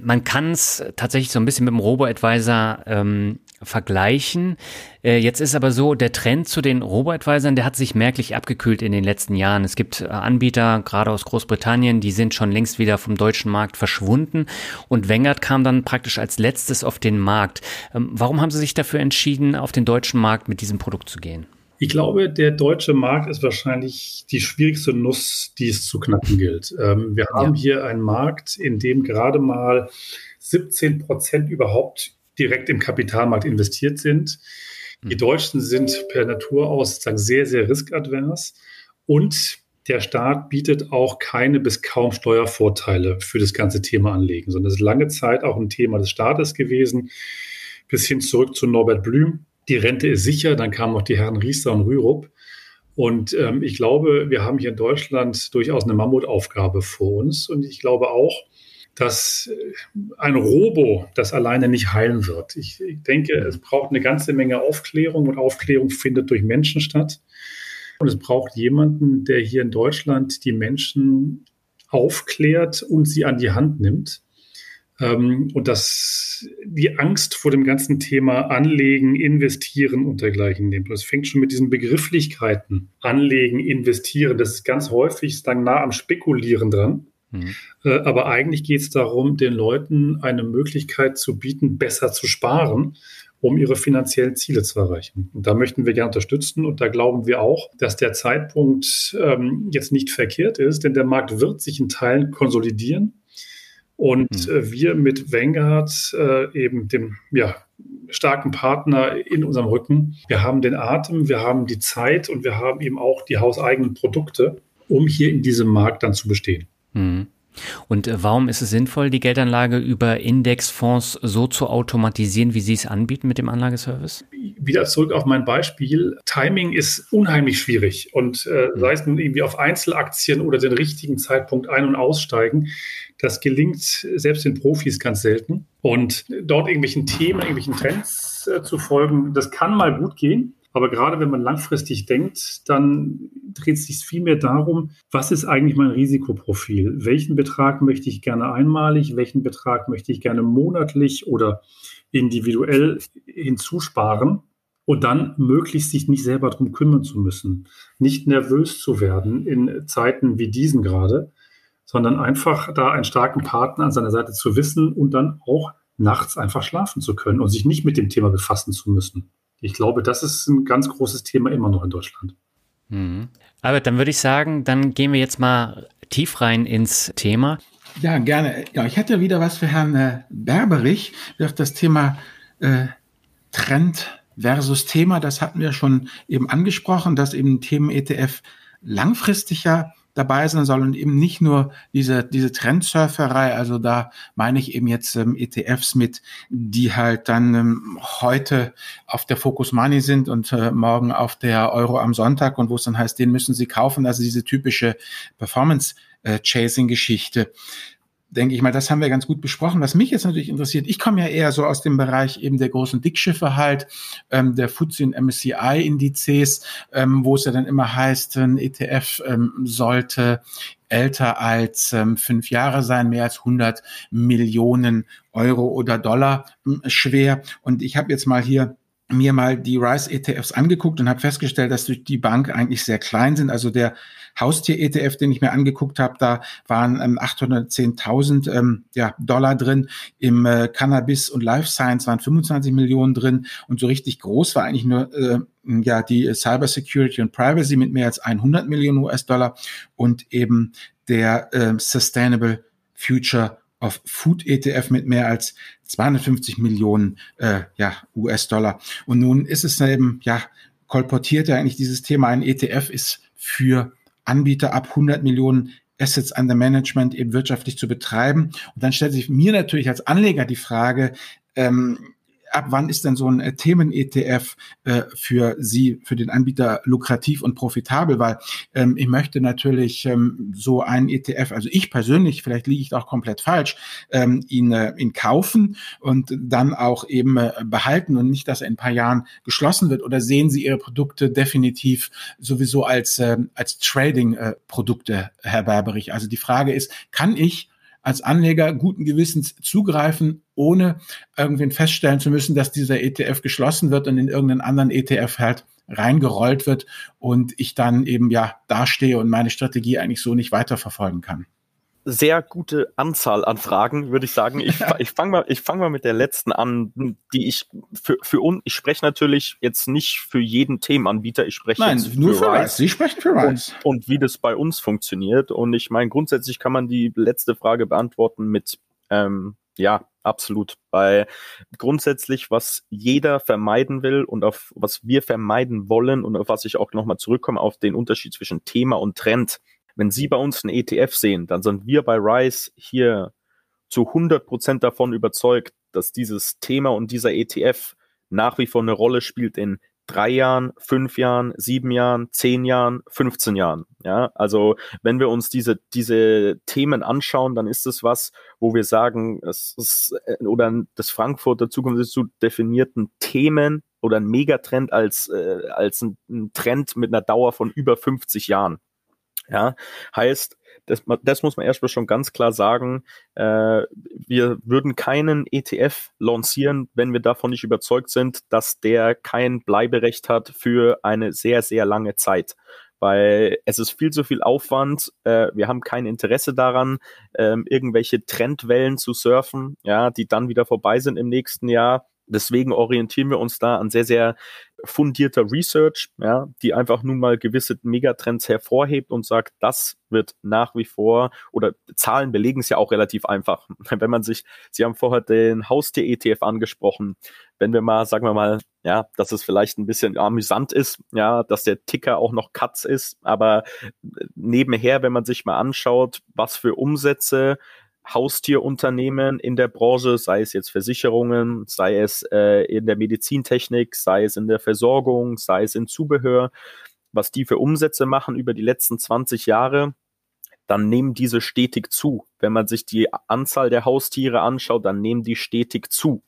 man kann es tatsächlich so ein bisschen mit dem Robo-Advisor ähm, vergleichen. Äh, jetzt ist aber so, der Trend zu den Robo-Advisern, der hat sich merklich abgekühlt in den letzten Jahren. Es gibt äh, Anbieter, gerade aus Großbritannien, die sind schon längst wieder vom deutschen Markt verschwunden. Und Wengert kam dann praktisch als letztes auf den Markt. Ähm, warum haben Sie sich dafür entschieden, auf den deutschen Markt mit diesem Produkt zu gehen? Ich glaube, der deutsche Markt ist wahrscheinlich die schwierigste Nuss, die es zu knacken gilt. Ähm, wir haben ja. hier einen Markt, in dem gerade mal 17 Prozent überhaupt direkt im Kapitalmarkt investiert sind. Die hm. Deutschen sind per Natur aus sozusagen sehr, sehr riskadvers und der Staat bietet auch keine bis kaum Steuervorteile für das ganze Thema Anlegen, sondern es ist lange Zeit auch ein Thema des Staates gewesen, bis hin zurück zu Norbert Blüm, die Rente ist sicher. Dann kamen noch die Herren Riester und Rürup. Und ähm, ich glaube, wir haben hier in Deutschland durchaus eine Mammutaufgabe vor uns. Und ich glaube auch, dass äh, ein Robo das alleine nicht heilen wird. Ich, denke, es braucht eine ganze Menge Aufklärung und Aufklärung findet durch Menschen statt. Und es braucht jemanden, der hier in Deutschland die Menschen aufklärt und sie an die Hand nimmt. Ähm, und dass die Angst vor dem ganzen Thema Anlegen, Investieren und dergleichen nimmt. Das fängt schon mit diesen Begrifflichkeiten Anlegen, Investieren. Das ist ganz häufig dann nah am Spekulieren dran. Mhm. Äh, aber eigentlich geht es darum, den Leuten eine Möglichkeit zu bieten, besser zu sparen, um ihre finanziellen Ziele zu erreichen. Und da möchten wir gerne unterstützen. Und da glauben wir auch, dass der Zeitpunkt ähm, jetzt nicht verkehrt ist, denn der Markt wird sich in Teilen konsolidieren. Und mhm. äh, wir mit Vanguard, äh, eben dem ja, starken Partner in unserem Rücken, wir haben den Atem, wir haben die Zeit und wir haben eben auch die hauseigenen Produkte, um hier in diesem Markt dann zu bestehen. Mhm. Und äh, warum ist es sinnvoll, die Geldanlage über Indexfonds so zu automatisieren, wie Sie es anbieten mit dem Anlageservice? Wieder zurück auf mein Beispiel. Timing ist unheimlich schwierig. Und äh, mhm. sei es nun irgendwie auf Einzelaktien oder den richtigen Zeitpunkt ein- und aussteigen, das gelingt selbst den Profis ganz selten. Und dort irgendwelchen Themen, irgendwelchen Trends äh, zu folgen, das kann mal gut gehen. Aber gerade wenn man langfristig denkt, dann dreht es sich vielmehr darum, was ist eigentlich mein Risikoprofil? Welchen Betrag möchte ich gerne einmalig? Welchen Betrag möchte ich gerne monatlich oder individuell hinzusparen? Und dann möglichst sich nicht selber darum kümmern zu müssen, nicht nervös zu werden in Zeiten wie diesen gerade, sondern einfach da einen starken Partner an seiner Seite zu wissen und dann auch nachts einfach schlafen zu können und sich nicht mit dem Thema befassen zu müssen. Ich glaube, das ist ein ganz großes Thema immer noch in Deutschland. Mhm. Albert, dann würde ich sagen, dann gehen wir jetzt mal tief rein ins Thema. Ja, gerne. Ja, ich hätte wieder was für Herrn äh, Berberich. Das Thema äh, Trend versus Thema, das hatten wir schon eben angesprochen, dass eben Themen ETF langfristig ja dabei sein soll und eben nicht nur diese, diese Trendsurferei. Also da meine ich eben jetzt ähm, ETFs mit, die halt dann ähm, heute auf der Focus Money sind und äh, morgen auf der Euro am Sonntag und wo es dann heißt, den müssen Sie kaufen. Also diese typische Performance äh, denke ich mal, das haben wir ganz gut besprochen. Was mich jetzt natürlich interessiert, ich komme ja eher so aus dem Bereich eben der großen Dickschiffe halt, ähm, der FTSE und MSCI-Indizes, ähm, wo es ja dann immer heißt, ein ETF ähm, sollte älter als ähm, fünf Jahre sein, mehr als 100 Millionen Euro oder Dollar ähm, schwer. Und ich habe jetzt mal hier mir mal die Rise ETFs angeguckt und habe festgestellt, dass durch die Bank eigentlich sehr klein sind. Also der Haustier-ETF, den ich mir angeguckt habe, da waren ähm, 810.000 ähm, ja, Dollar drin. Im äh, Cannabis und Life Science waren 25 Millionen drin. Und so richtig groß war eigentlich nur äh, ja die Cyber Security und Privacy mit mehr als 100 Millionen US-Dollar und eben der äh, Sustainable Future of Food ETF mit mehr als 250 Millionen äh, ja, US-Dollar. Und nun ist es eben, ja, kolportiert ja eigentlich dieses Thema, ein ETF ist für Anbieter ab 100 Millionen Assets under Management eben wirtschaftlich zu betreiben. Und dann stellt sich mir natürlich als Anleger die Frage, ähm, ab wann ist denn so ein äh, Themen-ETF äh, für Sie, für den Anbieter lukrativ und profitabel? Weil ähm, ich möchte natürlich ähm, so einen ETF, also ich persönlich, vielleicht liege ich auch komplett falsch, ähm, ihn, äh, ihn kaufen und dann auch eben äh, behalten und nicht, dass er in ein paar Jahren geschlossen wird. Oder sehen Sie Ihre Produkte definitiv sowieso als, äh, als Trading-Produkte, Herr Berberich? Also die Frage ist, kann ich als Anleger guten Gewissens zugreifen, ohne irgendwen feststellen zu müssen, dass dieser ETF geschlossen wird und in irgendeinen anderen ETF halt reingerollt wird und ich dann eben ja dastehe und meine Strategie eigentlich so nicht weiterverfolgen kann sehr gute Anzahl an Fragen, würde ich sagen. Ich, ich fange mal, ich fange mal mit der letzten an, die ich für, für uns, ich spreche natürlich jetzt nicht für jeden Themenanbieter, ich spreche Nein, jetzt nur für Rise. Sie sprechen für Rise. Und, und wie das bei uns funktioniert. Und ich meine, grundsätzlich kann man die letzte Frage beantworten mit, ähm, ja, absolut. Bei grundsätzlich, was jeder vermeiden will und auf was wir vermeiden wollen und auf was ich auch nochmal zurückkomme, auf den Unterschied zwischen Thema und Trend wenn Sie bei uns einen ETF sehen, dann sind wir bei Rise hier zu 100 Prozent davon überzeugt, dass dieses Thema und dieser ETF nach wie vor eine Rolle spielt in drei Jahren, fünf Jahren, sieben Jahren, zehn Jahren, 15 Jahren. Ja, also wenn wir uns diese, diese Themen anschauen, dann ist es was, wo wir sagen, es ist, äh, oder das Frankfurter Zukunftsinstitut definierten Themen oder ein Megatrend als, äh, als ein Trend mit einer Dauer von über 50 Jahren. Ja, heißt, das, das muss man erstmal schon ganz klar sagen. Äh, wir würden keinen ETF lancieren, wenn wir davon nicht überzeugt sind, dass der kein Bleiberecht hat für eine sehr, sehr lange Zeit. Weil es ist viel zu viel Aufwand. Äh, wir haben kein Interesse daran, ähm, irgendwelche Trendwellen zu surfen, ja, die dann wieder vorbei sind im nächsten Jahr. Deswegen orientieren wir uns da an sehr, sehr fundierter Research, ja, die einfach nun mal gewisse Megatrends hervorhebt und sagt, das wird nach wie vor oder Zahlen belegen es ja auch relativ einfach. *laughs* Wenn man sich, Sie haben vorher den Haustier-ETF angesprochen, wenn wir mal, sagen wir mal, ja, dass es vielleicht ein bisschen amüsant ist, ja, dass der Ticker auch noch Katz ist, aber nebenher, wenn man sich mal anschaut, was für Umsätze Haustierunternehmen in der Branche, sei es jetzt Versicherungen, sei es äh, in der Medizintechnik, sei es in der Versorgung, sei es in Zubehör, was die für Umsätze machen über die letzten 20 Jahre, dann nehmen diese stetig zu. Wenn man sich die Anzahl der Haustiere anschaut, dann nehmen die stetig zu.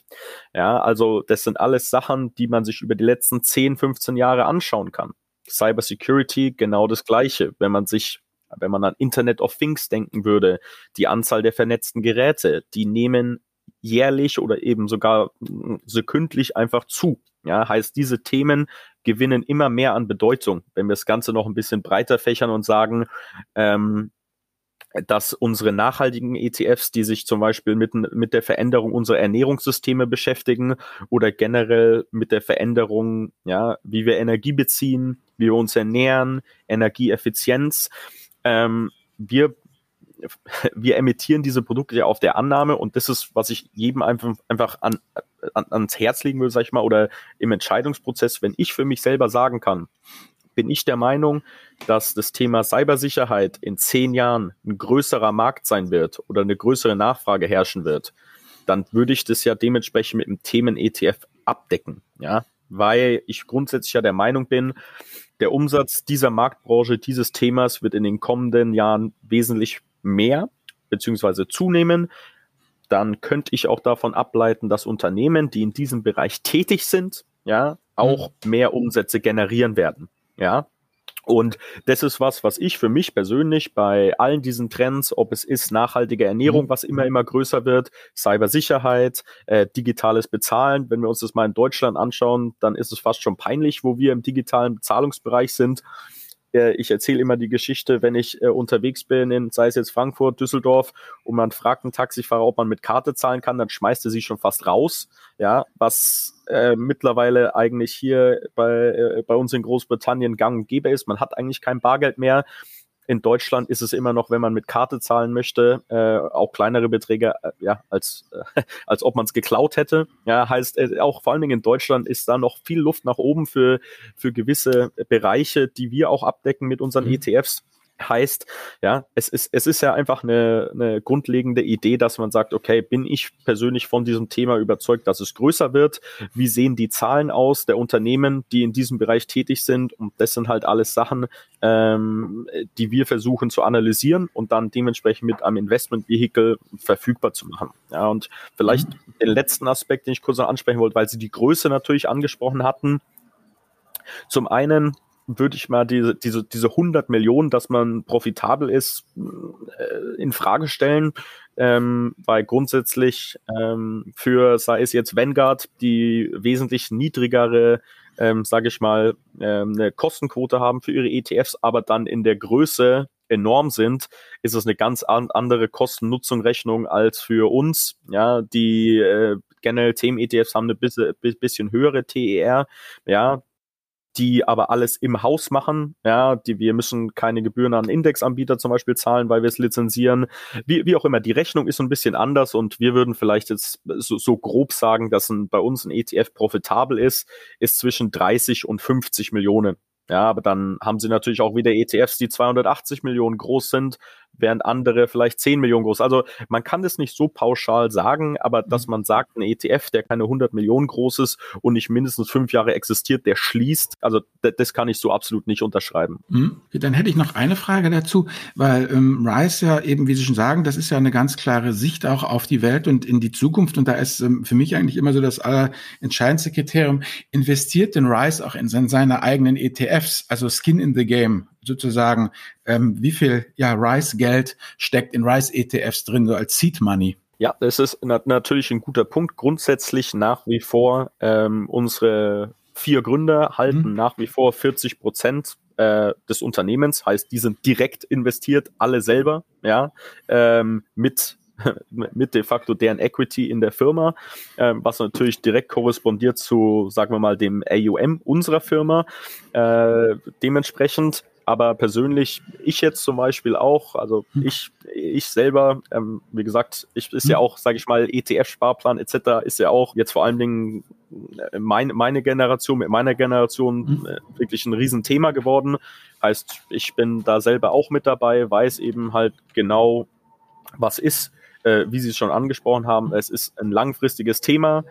Ja, also das sind alles Sachen, die man sich über die letzten 10, 15 Jahre anschauen kann. Cybersecurity genau das Gleiche. Wenn man sich wenn man an Internet of Things denken würde, die Anzahl der vernetzten Geräte, die nehmen jährlich oder eben sogar mm, sekündlich einfach zu. Ja, heißt, diese Themen gewinnen immer mehr an Bedeutung. Wenn wir das Ganze noch ein bisschen breiter fächern und sagen, ähm, dass unsere nachhaltigen ETFs, die sich zum Beispiel mit, mit der Veränderung unserer Ernährungssysteme beschäftigen oder generell mit der Veränderung, ja, wie wir Energie beziehen, wie wir uns ernähren, Energieeffizienz, ähm, wir wir emittieren diese Produkte ja auf der Annahme und das ist, was ich jedem einfach, einfach an, an, ans Herz legen will, sag ich mal, oder im Entscheidungsprozess, wenn ich für mich selber sagen kann, bin ich der Meinung, dass das Thema Cybersicherheit in zehn Jahren ein größerer Markt sein wird oder eine größere Nachfrage herrschen wird, dann würde ich das ja dementsprechend mit dem Themen-ETF abdecken, ja, weil ich grundsätzlich ja der Meinung bin, der Umsatz dieser Marktbranche, dieses Themas wird in den kommenden Jahren wesentlich mehr beziehungsweise zunehmen. Dann könnte ich auch davon ableiten, dass Unternehmen, die in diesem Bereich tätig sind, ja, auch mhm. mehr Umsätze generieren werden. Ja, und das ist was, was ich für mich persönlich bei allen diesen Trends, ob es ist nachhaltige Ernährung, mhm. was immer, immer größer wird, Cybersicherheit, äh, digitales Bezahlen. Wenn wir uns das mal in Deutschland anschauen, dann ist es fast schon peinlich, wo wir im digitalen Bezahlungsbereich sind. Ich erzähle immer die Geschichte, wenn ich äh, unterwegs bin, in, sei es jetzt Frankfurt, Düsseldorf, und man fragt einen Taxifahrer, ob man mit Karte zahlen kann, dann schmeißt er sie schon fast raus. Ja, was äh, mittlerweile eigentlich hier bei, äh, bei uns in Großbritannien gang und gäbe ist. Man hat eigentlich kein Bargeld mehr. In Deutschland ist es immer noch, wenn man mit Karte zahlen möchte, äh, auch kleinere Beträge, äh, ja, als, äh, *laughs* als ob man es geklaut hätte. Ja, heißt, äh, auch vor allen Dingen in Deutschland ist da noch viel Luft nach oben für, für gewisse Bereiche, die wir auch abdecken mit unseren mhm. ETFs heißt, ja, es ist, es ist ja einfach eine, eine grundlegende Idee, dass man sagt, okay, bin ich persönlich von diesem Thema überzeugt, dass es größer wird? Wie sehen die Zahlen aus der Unternehmen, die in diesem Bereich tätig sind? Und das sind halt alles Sachen, ähm, die wir versuchen zu analysieren und dann dementsprechend mit einem Investmentvehikel verfügbar zu machen. Ja, und vielleicht mhm. den letzten Aspekt, den ich kurz noch ansprechen wollte, weil Sie die Größe natürlich angesprochen hatten. Zum einen würde ich mal diese, diese, diese 100 Millionen, dass man profitabel ist, äh, in Frage stellen, ähm, weil grundsätzlich ähm, für, sei es jetzt Vanguard, die wesentlich niedrigere, ähm, sage ich mal, ähm, eine Kostenquote haben für ihre ETFs, aber dann in der Größe enorm sind, ist es eine ganz an andere Kosten-Nutzung-Rechnung als für uns. Ja, die äh, generell Themen-ETFs haben eine bisschen, bisschen höhere TER. Ja, die aber alles im Haus machen. Ja, die, wir müssen keine Gebühren an Indexanbieter zum Beispiel zahlen, weil wir es lizenzieren. Wie, wie auch immer, die Rechnung ist so ein bisschen anders und wir würden vielleicht jetzt so, so grob sagen, dass ein, bei uns ein ETF profitabel ist, ist zwischen 30 und 50 Millionen. Ja, aber dann haben sie natürlich auch wieder ETFs, die 280 Millionen groß sind, während andere vielleicht 10 Millionen groß. Also man kann das nicht so pauschal sagen, aber dass mhm. man sagt, ein ETF, der keine 100 Millionen groß ist und nicht mindestens fünf Jahre existiert, der schließt, also das kann ich so absolut nicht unterschreiben. Mhm. Dann hätte ich noch eine Frage dazu, weil ähm, Rice ja eben, wie Sie schon sagen, das ist ja eine ganz klare Sicht auch auf die Welt und in die Zukunft und da ist ähm, für mich eigentlich immer so das allerentscheidendste Kriterium, investiert denn Rice auch in seine eigenen ETFs, also Skin in the Game, sozusagen, ähm, wie viel ja, Rice-Geld steckt in Rice-ETFs drin, so als Seed Money? Ja, das ist na natürlich ein guter Punkt. Grundsätzlich nach wie vor ähm, unsere vier Gründer halten mhm. nach wie vor 40 Prozent äh, des Unternehmens, heißt, die sind direkt investiert, alle selber, ja, ähm, mit *laughs* mit de facto deren Equity in der Firma, äh, was natürlich direkt korrespondiert zu, sagen wir mal, dem AUM unserer Firma. Äh, dementsprechend aber persönlich, ich jetzt zum Beispiel auch, also hm. ich, ich selber, ähm, wie gesagt, ich ist ja hm. auch, sage ich mal, ETF-Sparplan etc. ist ja auch jetzt vor allen Dingen äh, mein, meine Generation, mit meiner Generation hm. äh, wirklich ein Riesenthema geworden. Heißt, ich bin da selber auch mit dabei, weiß eben halt genau, was ist, äh, wie Sie es schon angesprochen haben. Es ist ein langfristiges Thema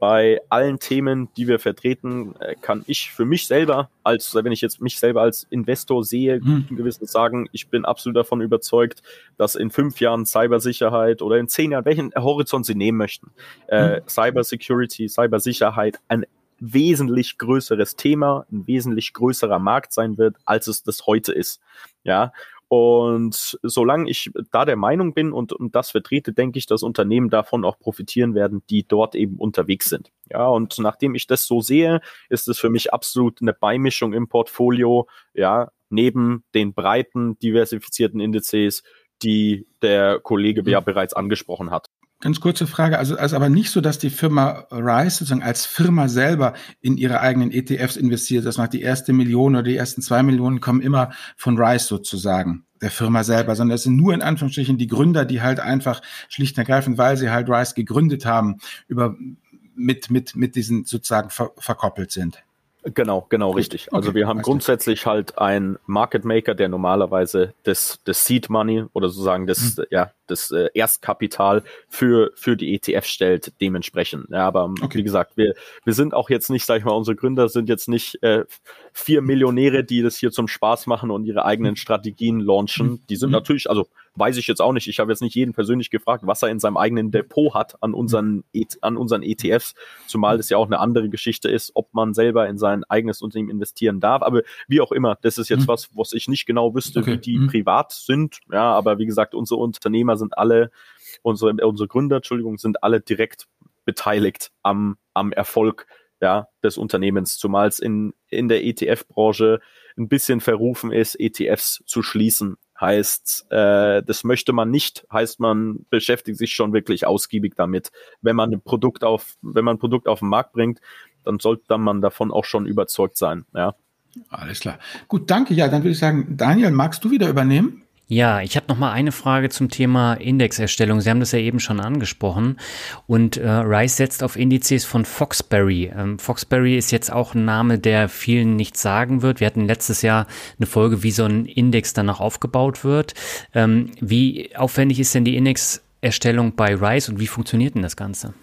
bei allen Themen, die wir vertreten, äh, kann ich für mich selber, als wenn ich jetzt mich selber als Investor sehe, mhm. guten Gewissens sagen, ich bin absolut davon überzeugt, dass in fünf Jahren Cybersicherheit oder in zehn Jahren, welchen Horizont Sie nehmen möchten, äh, mhm. Cybersecurity, Cybersicherheit ein wesentlich größeres Thema, ein wesentlich größerer Markt sein wird, als es das heute ist. Ja, und solange ich da der Meinung bin und, und das vertrete, denke ich, dass Unternehmen davon auch profitieren werden, die dort eben unterwegs sind. Ja, und nachdem ich das so sehe, ist es für mich absolut eine Beimischung im Portfolio, ja, neben den breiten, diversifizierten Indizes, die der Kollege ja mhm. bereits angesprochen hat. Ganz kurze Frage, also, also aber nicht so, dass die Firma Rice sozusagen als Firma selber in ihre eigenen ETFs investiert, dass nach die erste Million oder die ersten zwei Millionen kommen immer von Rice sozusagen, der Firma selber, sondern es sind nur in Anführungsstrichen die Gründer, die halt einfach schlicht und ergreifend, weil sie halt Rice gegründet haben, über mit, mit, mit diesen sozusagen ver, verkoppelt sind. Genau, genau, richtig. Okay, also wir haben grundsätzlich halt einen Market Maker, der normalerweise das, das Seed Money oder sozusagen das, mhm. ja, das äh, Erstkapital für, für die ETF stellt, dementsprechend. Ja, aber ähm, okay. wie gesagt, wir, wir sind auch jetzt nicht, sag ich mal, unsere Gründer sind jetzt nicht äh, vier Millionäre, die das hier zum Spaß machen und ihre eigenen mhm. Strategien launchen. Mhm. Die sind mhm. natürlich, also weiß ich jetzt auch nicht. Ich habe jetzt nicht jeden persönlich gefragt, was er in seinem eigenen Depot hat an unseren, e an unseren ETFs, zumal das ja auch eine andere Geschichte ist, ob man selber in sein eigenes Unternehmen investieren darf. Aber wie auch immer, das ist jetzt was, was ich nicht genau wüsste, okay. wie die mhm. privat sind. Ja, aber wie gesagt, unsere Unternehmer sind alle, unsere, unsere Gründer, Entschuldigung, sind alle direkt beteiligt am, am Erfolg ja, des Unternehmens, zumal es in, in der ETF-Branche ein bisschen verrufen ist, ETFs zu schließen. Heißt, äh, das möchte man nicht, heißt man beschäftigt sich schon wirklich ausgiebig damit. Wenn man ein Produkt auf, wenn man ein Produkt auf den Markt bringt, dann sollte man davon auch schon überzeugt sein. Ja. Alles klar. Gut, danke. Ja, dann würde ich sagen, Daniel, magst du wieder übernehmen? Ja, ich habe noch mal eine Frage zum Thema Indexerstellung. Sie haben das ja eben schon angesprochen. Und äh, Rice setzt auf Indizes von Foxberry. Ähm, Foxberry ist jetzt auch ein Name, der vielen nichts sagen wird. Wir hatten letztes Jahr eine Folge, wie so ein Index danach aufgebaut wird. Ähm, wie aufwendig ist denn die Indexerstellung bei Rice und wie funktioniert denn das Ganze?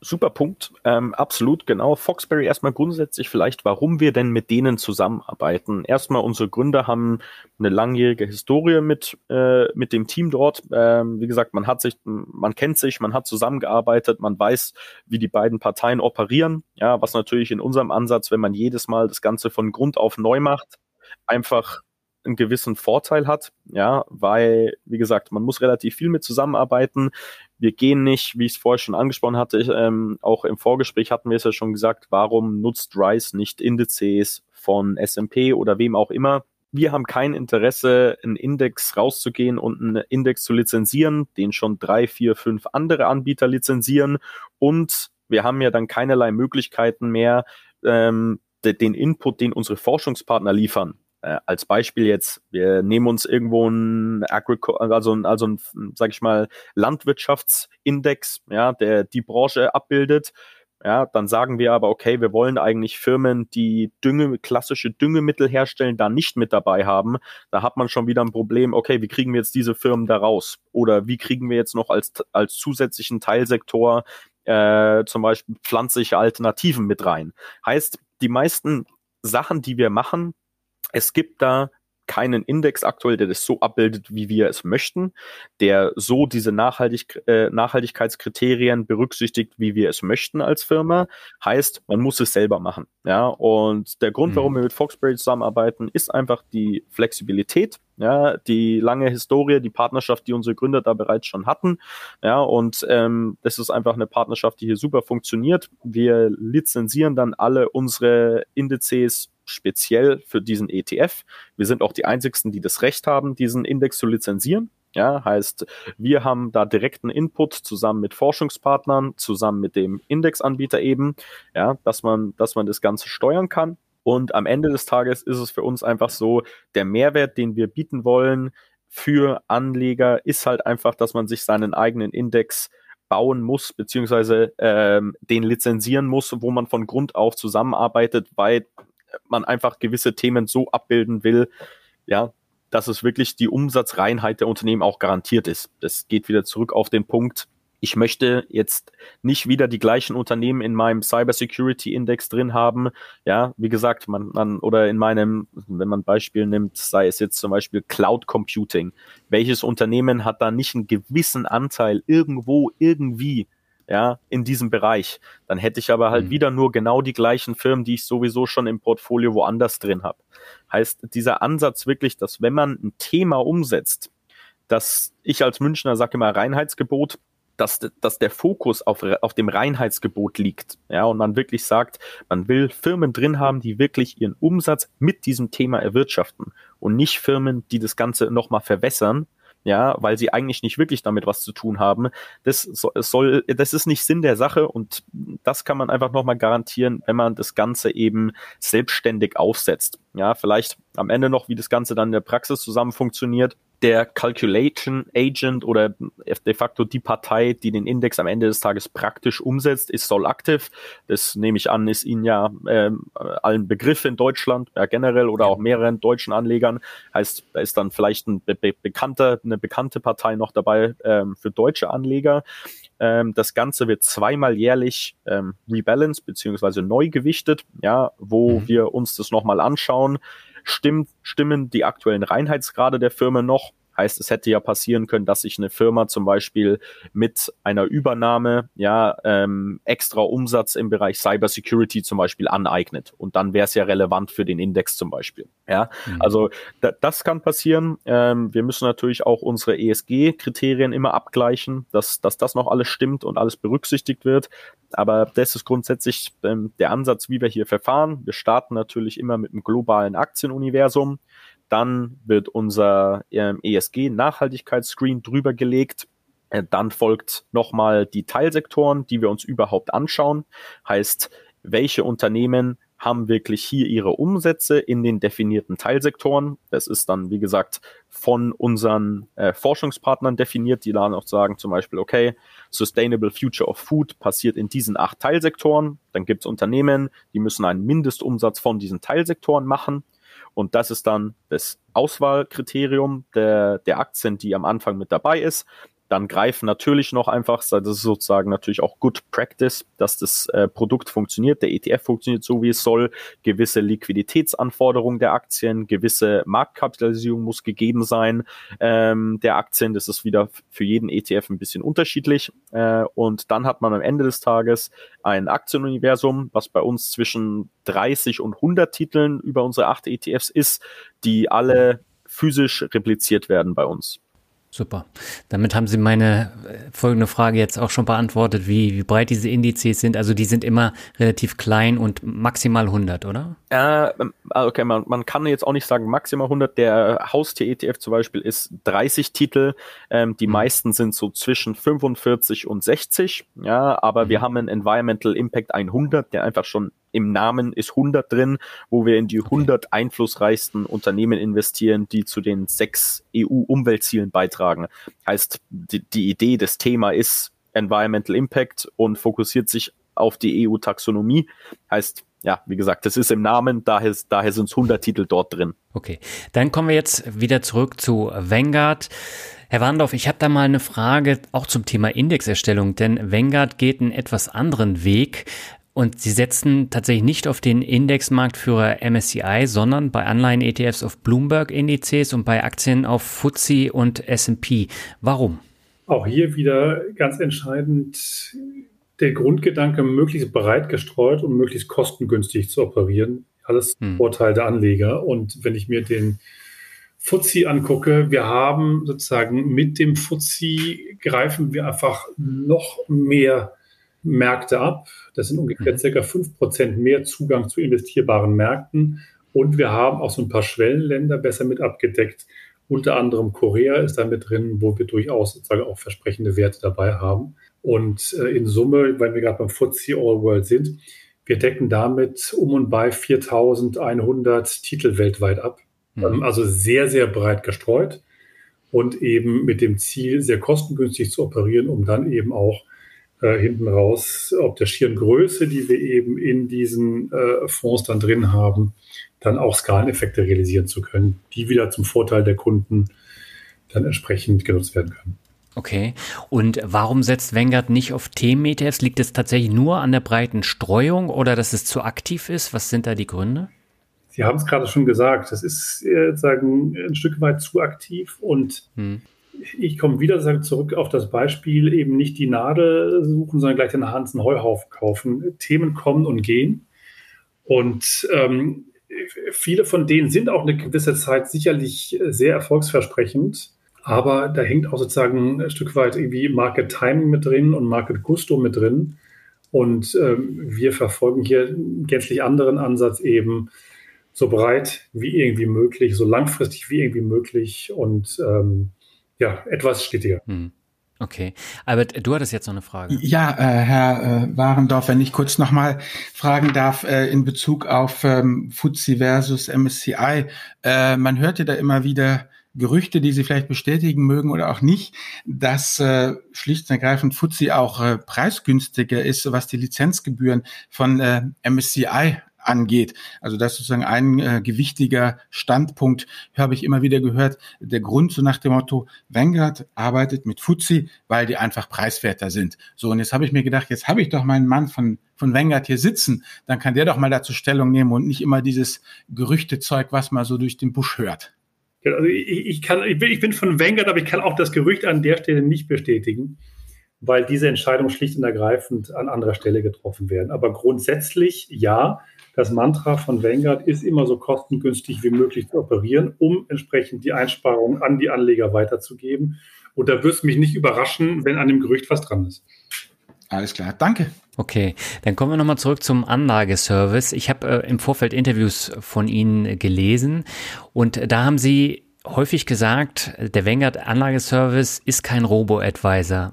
Super Punkt. Ähm, absolut, genau. Foxberry erstmal grundsätzlich vielleicht, warum wir denn mit denen zusammenarbeiten. Erstmal, unsere Gründer haben eine langjährige Historie mit, äh, mit dem Team dort. Ähm, wie gesagt, man hat sich, man kennt sich, man hat zusammengearbeitet, man weiß, wie die beiden Parteien operieren. Ja, was natürlich in unserem Ansatz, wenn man jedes Mal das Ganze von Grund auf neu macht, einfach einen gewissen Vorteil hat, ja, weil, wie gesagt, man muss relativ viel mit zusammenarbeiten. Wir gehen nicht, wie ich es vorher schon angesprochen hatte, ähm, auch im Vorgespräch hatten wir es ja schon gesagt, warum nutzt Rice nicht Indizes von S&P oder wem auch immer? Wir haben kein Interesse, einen Index rauszugehen und einen Index zu lizenzieren, den schon drei, vier, fünf andere Anbieter lizenzieren. Und wir haben ja dann keinerlei Möglichkeiten mehr, ähm, den Input, den unsere Forschungspartner liefern, äh, als Beispiel jetzt, wir nehmen uns irgendwo ein Agrico also ein, also ein, sag ich mal, Landwirtschaftsindex, ja, der die Branche abbildet. Ja, dann sagen wir aber, okay, wir wollen eigentlich Firmen, die Dünge, klassische Düngemittel herstellen, da nicht mit dabei haben. Da hat man schon wieder ein Problem, okay, wie kriegen wir jetzt diese Firmen da raus? Oder wie kriegen wir jetzt noch als, als zusätzlichen Teilsektor äh, zum Beispiel pflanzliche Alternativen mit rein? Heißt, die meisten Sachen, die wir machen, es gibt da keinen Index aktuell, der das so abbildet, wie wir es möchten, der so diese Nachhaltig äh, Nachhaltigkeitskriterien berücksichtigt, wie wir es möchten als Firma. Heißt, man muss es selber machen. Ja, und der Grund, warum mhm. wir mit Foxberry zusammenarbeiten, ist einfach die Flexibilität. Ja, die lange Historie, die Partnerschaft, die unsere Gründer da bereits schon hatten. Ja, und ähm, das ist einfach eine Partnerschaft, die hier super funktioniert. Wir lizenzieren dann alle unsere Indizes speziell für diesen ETF. Wir sind auch die einzigsten, die das Recht haben, diesen Index zu lizenzieren. Ja, heißt, wir haben da direkten Input zusammen mit Forschungspartnern, zusammen mit dem Indexanbieter eben, ja, dass man, dass man das Ganze steuern kann. Und am Ende des Tages ist es für uns einfach so, der Mehrwert, den wir bieten wollen für Anleger, ist halt einfach, dass man sich seinen eigenen Index bauen muss, beziehungsweise ähm, den lizenzieren muss, wo man von Grund auf zusammenarbeitet, weil man einfach gewisse Themen so abbilden will, ja, dass es wirklich die Umsatzreinheit der Unternehmen auch garantiert ist. Das geht wieder zurück auf den Punkt, ich möchte jetzt nicht wieder die gleichen Unternehmen in meinem Cybersecurity Index drin haben. Ja, wie gesagt, man, man oder in meinem, wenn man Beispiel nimmt, sei es jetzt zum Beispiel Cloud Computing. Welches Unternehmen hat da nicht einen gewissen Anteil irgendwo irgendwie ja, in diesem Bereich. Dann hätte ich aber halt mhm. wieder nur genau die gleichen Firmen, die ich sowieso schon im Portfolio woanders drin habe. Heißt, dieser Ansatz wirklich, dass wenn man ein Thema umsetzt, dass ich als Münchner sage immer Reinheitsgebot, dass, dass der Fokus auf, auf dem Reinheitsgebot liegt. Ja, und man wirklich sagt, man will Firmen drin haben, die wirklich ihren Umsatz mit diesem Thema erwirtschaften und nicht Firmen, die das Ganze nochmal verwässern ja, weil sie eigentlich nicht wirklich damit was zu tun haben. Das soll, das ist nicht Sinn der Sache und das kann man einfach nochmal garantieren, wenn man das Ganze eben selbstständig aufsetzt. Ja, vielleicht am Ende noch, wie das Ganze dann in der Praxis zusammen funktioniert. Der Calculation Agent oder de facto die Partei, die den Index am Ende des Tages praktisch umsetzt, ist Sol Active. Das nehme ich an, ist Ihnen ja äh, allen Begriff in Deutschland, ja, generell oder auch mehreren deutschen Anlegern. Heißt, da ist dann vielleicht ein be bekannter, eine bekannte Partei noch dabei ähm, für deutsche Anleger. Ähm, das Ganze wird zweimal jährlich ähm, rebalanced beziehungsweise neu gewichtet, ja, wo mhm. wir uns das nochmal anschauen Stimmt, stimmen die aktuellen Reinheitsgrade der Firma noch? Heißt, es hätte ja passieren können, dass sich eine Firma zum Beispiel mit einer Übernahme ja ähm, extra Umsatz im Bereich Cybersecurity zum Beispiel aneignet. Und dann wäre es ja relevant für den Index zum Beispiel. Ja, mhm. also da, das kann passieren. Ähm, wir müssen natürlich auch unsere ESG-Kriterien immer abgleichen, dass, dass das noch alles stimmt und alles berücksichtigt wird. Aber das ist grundsätzlich ähm, der Ansatz, wie wir hier verfahren. Wir starten natürlich immer mit einem globalen Aktienuniversum. Dann wird unser ähm, ESG-Nachhaltigkeitsscreen drüber gelegt. Äh, dann folgt nochmal die Teilsektoren, die wir uns überhaupt anschauen. Heißt, welche Unternehmen haben wirklich hier ihre Umsätze in den definierten Teilsektoren. Das ist dann, wie gesagt, von unseren äh, Forschungspartnern definiert, die dann auch sagen zum Beispiel, okay, Sustainable Future of Food passiert in diesen acht Teilsektoren. Dann gibt es Unternehmen, die müssen einen Mindestumsatz von diesen Teilsektoren machen. Und das ist dann das Auswahlkriterium der, der Aktien, die am Anfang mit dabei ist dann greifen natürlich noch einfach, das ist sozusagen natürlich auch Good Practice, dass das äh, Produkt funktioniert, der ETF funktioniert so, wie es soll, gewisse Liquiditätsanforderungen der Aktien, gewisse Marktkapitalisierung muss gegeben sein ähm, der Aktien, das ist wieder für jeden ETF ein bisschen unterschiedlich. Äh, und dann hat man am Ende des Tages ein Aktienuniversum, was bei uns zwischen 30 und 100 Titeln über unsere acht ETFs ist, die alle physisch repliziert werden bei uns. Super. Damit haben Sie meine äh, folgende Frage jetzt auch schon beantwortet, wie, wie breit diese Indizes sind. Also die sind immer relativ klein und maximal 100, oder? Äh, okay, man, man kann jetzt auch nicht sagen maximal 100. Der Haustier-ETF zum Beispiel ist 30 Titel. Ähm, die mhm. meisten sind so zwischen 45 und 60. Ja, aber mhm. wir haben einen Environmental Impact 100, der einfach schon im Namen ist 100 drin, wo wir in die 100 einflussreichsten Unternehmen investieren, die zu den sechs EU-Umweltzielen beitragen. Heißt, die, die Idee des Thema ist Environmental Impact und fokussiert sich auf die EU-Taxonomie. Heißt, ja, wie gesagt, das ist im Namen, daher, daher sind es 100 Titel dort drin. Okay, dann kommen wir jetzt wieder zurück zu Vanguard. Herr Warndorf, ich habe da mal eine Frage auch zum Thema Indexerstellung, denn Vanguard geht einen etwas anderen Weg. Und sie setzen tatsächlich nicht auf den Indexmarktführer MSCI, sondern bei Anleihen-ETFs auf Bloomberg-Indizes und bei Aktien auf FTSE und S&P. Warum? Auch hier wieder ganz entscheidend der Grundgedanke, möglichst breit gestreut und möglichst kostengünstig zu operieren. Alles hm. Vorteil der Anleger. Und wenn ich mir den FTSE angucke, wir haben sozusagen mit dem FTSE greifen wir einfach noch mehr Märkte ab. Das sind ungefähr mhm. circa fünf Prozent mehr Zugang zu investierbaren Märkten. Und wir haben auch so ein paar Schwellenländer besser mit abgedeckt. Unter anderem Korea ist da mit drin, wo wir durchaus sozusagen auch versprechende Werte dabei haben. Und äh, in Summe, weil wir gerade beim FTSE All World sind, wir decken damit um und bei 4100 Titel weltweit ab. Mhm. Ähm, also sehr, sehr breit gestreut und eben mit dem Ziel, sehr kostengünstig zu operieren, um dann eben auch äh, hinten raus, ob der schieren Größe, die wir eben in diesen äh, Fonds dann drin haben, dann auch Skaleneffekte realisieren zu können, die wieder zum Vorteil der Kunden dann entsprechend genutzt werden können. Okay. Und warum setzt Vanguard nicht auf Themen-ETFs? Liegt es tatsächlich nur an der breiten Streuung oder dass es zu aktiv ist? Was sind da die Gründe? Sie haben es gerade schon gesagt. Das ist äh, sagen ein Stück weit zu aktiv und hm ich komme wieder zurück auf das Beispiel, eben nicht die Nadel suchen, sondern gleich den Hansen Heuhaufen kaufen. Themen kommen und gehen. Und ähm, viele von denen sind auch eine gewisse Zeit sicherlich sehr erfolgsversprechend. Aber da hängt auch sozusagen ein Stück weit irgendwie Market Timing mit drin und Market Gusto mit drin. Und ähm, wir verfolgen hier einen gänzlich anderen Ansatz eben so breit wie irgendwie möglich, so langfristig wie irgendwie möglich und ähm, ja, etwas stetiger. Hm. Okay, Albert, du hattest jetzt noch eine Frage. Ja, äh, Herr äh, Warendorf, wenn ich kurz nochmal fragen darf äh, in Bezug auf ähm, FTSE versus MSCI. Äh, man hört ja da immer wieder Gerüchte, die Sie vielleicht bestätigen mögen oder auch nicht, dass äh, schlicht und ergreifend Fuzzi auch äh, preisgünstiger ist, was die Lizenzgebühren von äh, MSCI angeht. Also das ist sozusagen ein äh, gewichtiger Standpunkt, habe ich immer wieder gehört. Der Grund so nach dem Motto, Vanguard arbeitet mit Fuzzi, weil die einfach preiswerter sind. So, und jetzt habe ich mir gedacht, jetzt habe ich doch meinen Mann von, von Vanguard hier sitzen, dann kann der doch mal dazu Stellung nehmen und nicht immer dieses Gerüchtezeug, was man so durch den Busch hört. Also ich, ich, kann, ich bin, ich bin von Vanguard, aber ich kann auch das Gerücht an der Stelle nicht bestätigen, weil diese Entscheidungen schlicht und ergreifend an anderer Stelle getroffen werden. Aber grundsätzlich ja, das Mantra von Vanguard ist immer so kostengünstig wie möglich zu operieren, um entsprechend die Einsparungen an die Anleger weiterzugeben. Und da wird es mich nicht überraschen, wenn an dem Gerücht was dran ist. Alles klar, danke. Okay, dann kommen wir nochmal zurück zum Anlageservice. Ich habe äh, im Vorfeld Interviews von Ihnen gelesen und da haben Sie häufig gesagt, der Vanguard Anlageservice ist kein Robo-Advisor.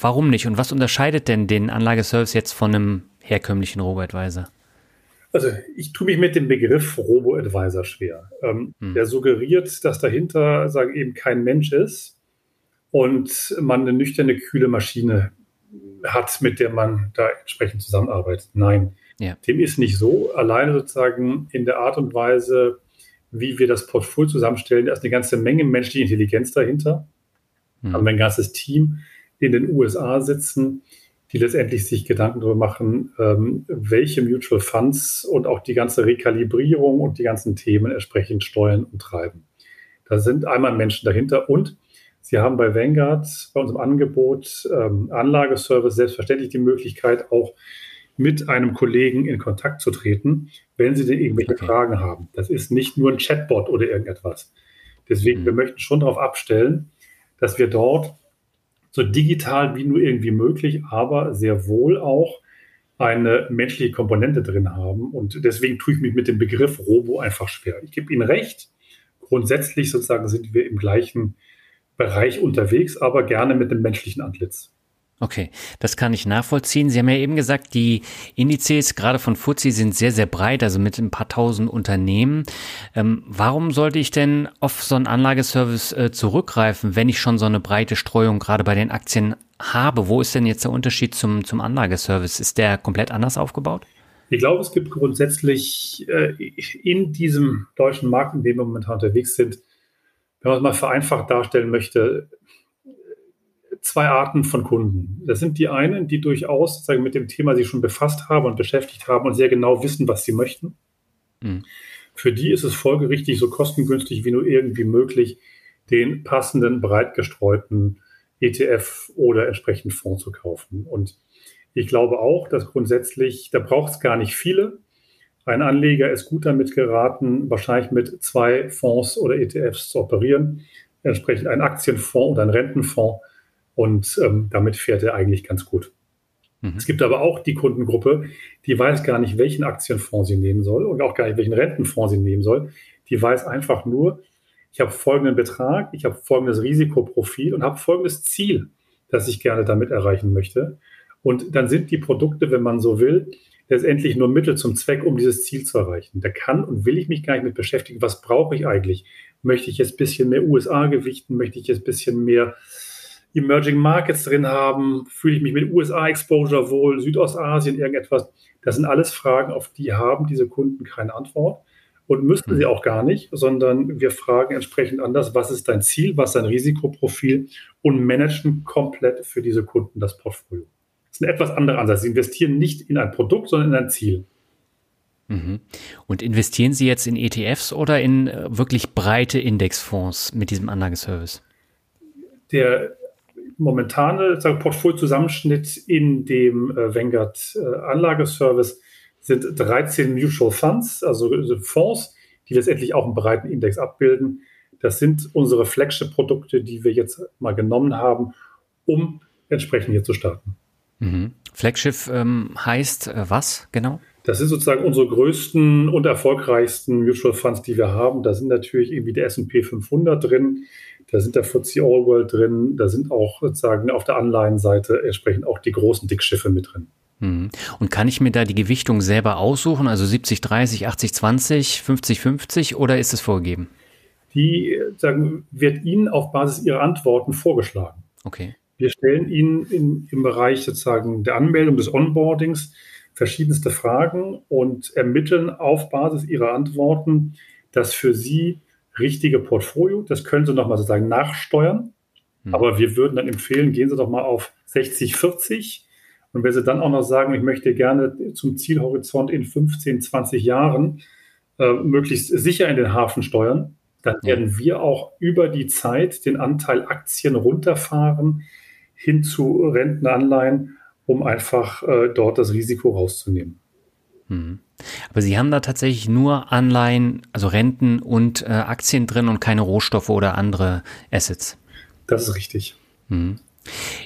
Warum nicht? Und was unterscheidet denn den Anlageservice jetzt von einem herkömmlichen Robo-Advisor? Also ich tue mich mit dem Begriff Robo-Advisor schwer. Ähm, hm. Der suggeriert, dass dahinter sagen eben kein Mensch ist und man eine nüchterne, kühle Maschine hat, mit der man da entsprechend zusammenarbeitet. Nein, ja. dem ist nicht so. Alleine sozusagen in der Art und Weise, wie wir das Portfolio zusammenstellen, da ist eine ganze Menge menschliche Intelligenz dahinter. Hm. Haben wir ein ganzes Team in den USA sitzen, die letztendlich sich Gedanken darüber machen, ähm, welche Mutual Funds und auch die ganze Rekalibrierung und die ganzen Themen entsprechend steuern und treiben. Da sind einmal Menschen dahinter und Sie haben bei Vanguard bei unserem Angebot ähm, Anlageservice selbstverständlich die Möglichkeit, auch mit einem Kollegen in Kontakt zu treten, wenn Sie denn irgendwelche okay. Fragen haben. Das ist nicht nur ein Chatbot oder irgendetwas. Deswegen, mhm. wir möchten schon darauf abstellen, dass wir dort so digital wie nur irgendwie möglich, aber sehr wohl auch eine menschliche Komponente drin haben. Und deswegen tue ich mich mit dem Begriff Robo einfach schwer. Ich gebe Ihnen recht. Grundsätzlich sozusagen sind wir im gleichen Bereich unterwegs, aber gerne mit dem menschlichen Antlitz. Okay, das kann ich nachvollziehen. Sie haben ja eben gesagt, die Indizes gerade von FTSE sind sehr, sehr breit, also mit ein paar tausend Unternehmen. Ähm, warum sollte ich denn auf so einen Anlageservice äh, zurückgreifen, wenn ich schon so eine breite Streuung gerade bei den Aktien habe? Wo ist denn jetzt der Unterschied zum, zum Anlageservice? Ist der komplett anders aufgebaut? Ich glaube, es gibt grundsätzlich äh, in diesem deutschen Markt, in dem wir momentan unterwegs sind, wenn man es mal vereinfacht darstellen möchte, zwei Arten von Kunden. Das sind die einen, die durchaus sozusagen mit dem Thema sich schon befasst haben und beschäftigt haben und sehr genau wissen, was sie möchten. Mhm. Für die ist es folgerichtig, so kostengünstig wie nur irgendwie möglich, den passenden, breit gestreuten ETF oder entsprechend Fonds zu kaufen. Und ich glaube auch, dass grundsätzlich, da braucht es gar nicht viele. Ein Anleger ist gut damit geraten, wahrscheinlich mit zwei Fonds oder ETFs zu operieren, entsprechend einen Aktienfonds und einen Rentenfonds und ähm, damit fährt er eigentlich ganz gut. Mhm. Es gibt aber auch die Kundengruppe, die weiß gar nicht, welchen Aktienfonds sie nehmen soll und auch gar nicht, welchen Rentenfonds sie nehmen soll. Die weiß einfach nur, ich habe folgenden Betrag, ich habe folgendes Risikoprofil und habe folgendes Ziel, das ich gerne damit erreichen möchte. Und dann sind die Produkte, wenn man so will, letztendlich nur Mittel zum Zweck, um dieses Ziel zu erreichen. Da kann und will ich mich gar nicht mit beschäftigen, was brauche ich eigentlich? Möchte ich jetzt ein bisschen mehr USA gewichten? Möchte ich jetzt ein bisschen mehr Emerging Markets drin haben? Fühle ich mich mit USA-Exposure wohl? Südostasien, irgendetwas? Das sind alles Fragen, auf die haben diese Kunden keine Antwort und müssten sie hm. auch gar nicht, sondern wir fragen entsprechend anders, was ist dein Ziel, was ist dein Risikoprofil und managen komplett für diese Kunden das Portfolio. Das ist ein etwas anderer Ansatz. Sie investieren nicht in ein Produkt, sondern in ein Ziel. Mhm. Und investieren Sie jetzt in ETFs oder in äh, wirklich breite Indexfonds mit diesem Anlageservice? Der momentane Portfoliozusammenschnitt in dem äh, Vanguard äh, Anlageservice sind 13 Mutual Funds, also Fonds, die letztendlich auch einen breiten Index abbilden. Das sind unsere Flagship-Produkte, die wir jetzt mal genommen haben, um entsprechend hier zu starten. Mhm. Flagship ähm, heißt äh, was genau? Das sind sozusagen unsere größten und erfolgreichsten Mutual Funds, die wir haben. Da sind natürlich irgendwie der S&P 500 drin, da sind der FTSE All World drin, da sind auch sozusagen auf der Anleihenseite entsprechend auch die großen Dickschiffe mit drin. Mhm. Und kann ich mir da die Gewichtung selber aussuchen, also 70, 30, 80, 20, 50, 50 oder ist es vorgegeben? die sagen, wird Ihnen auf Basis Ihrer Antworten vorgeschlagen. Okay. Wir stellen Ihnen in, im Bereich sozusagen der Anmeldung des Onboardings verschiedenste Fragen und ermitteln auf Basis Ihrer Antworten das für Sie richtige Portfolio. Das können Sie nochmal sozusagen nachsteuern. Hm. Aber wir würden dann empfehlen, gehen Sie doch mal auf 60, 40. Und wenn Sie dann auch noch sagen, ich möchte gerne zum Zielhorizont in 15, 20 Jahren äh, möglichst sicher in den Hafen steuern, dann werden wir auch über die Zeit den Anteil Aktien runterfahren hin zu Rentenanleihen, um einfach äh, dort das Risiko rauszunehmen. Mhm. Aber Sie haben da tatsächlich nur Anleihen, also Renten und äh, Aktien drin und keine Rohstoffe oder andere Assets. Das ist richtig. Mhm.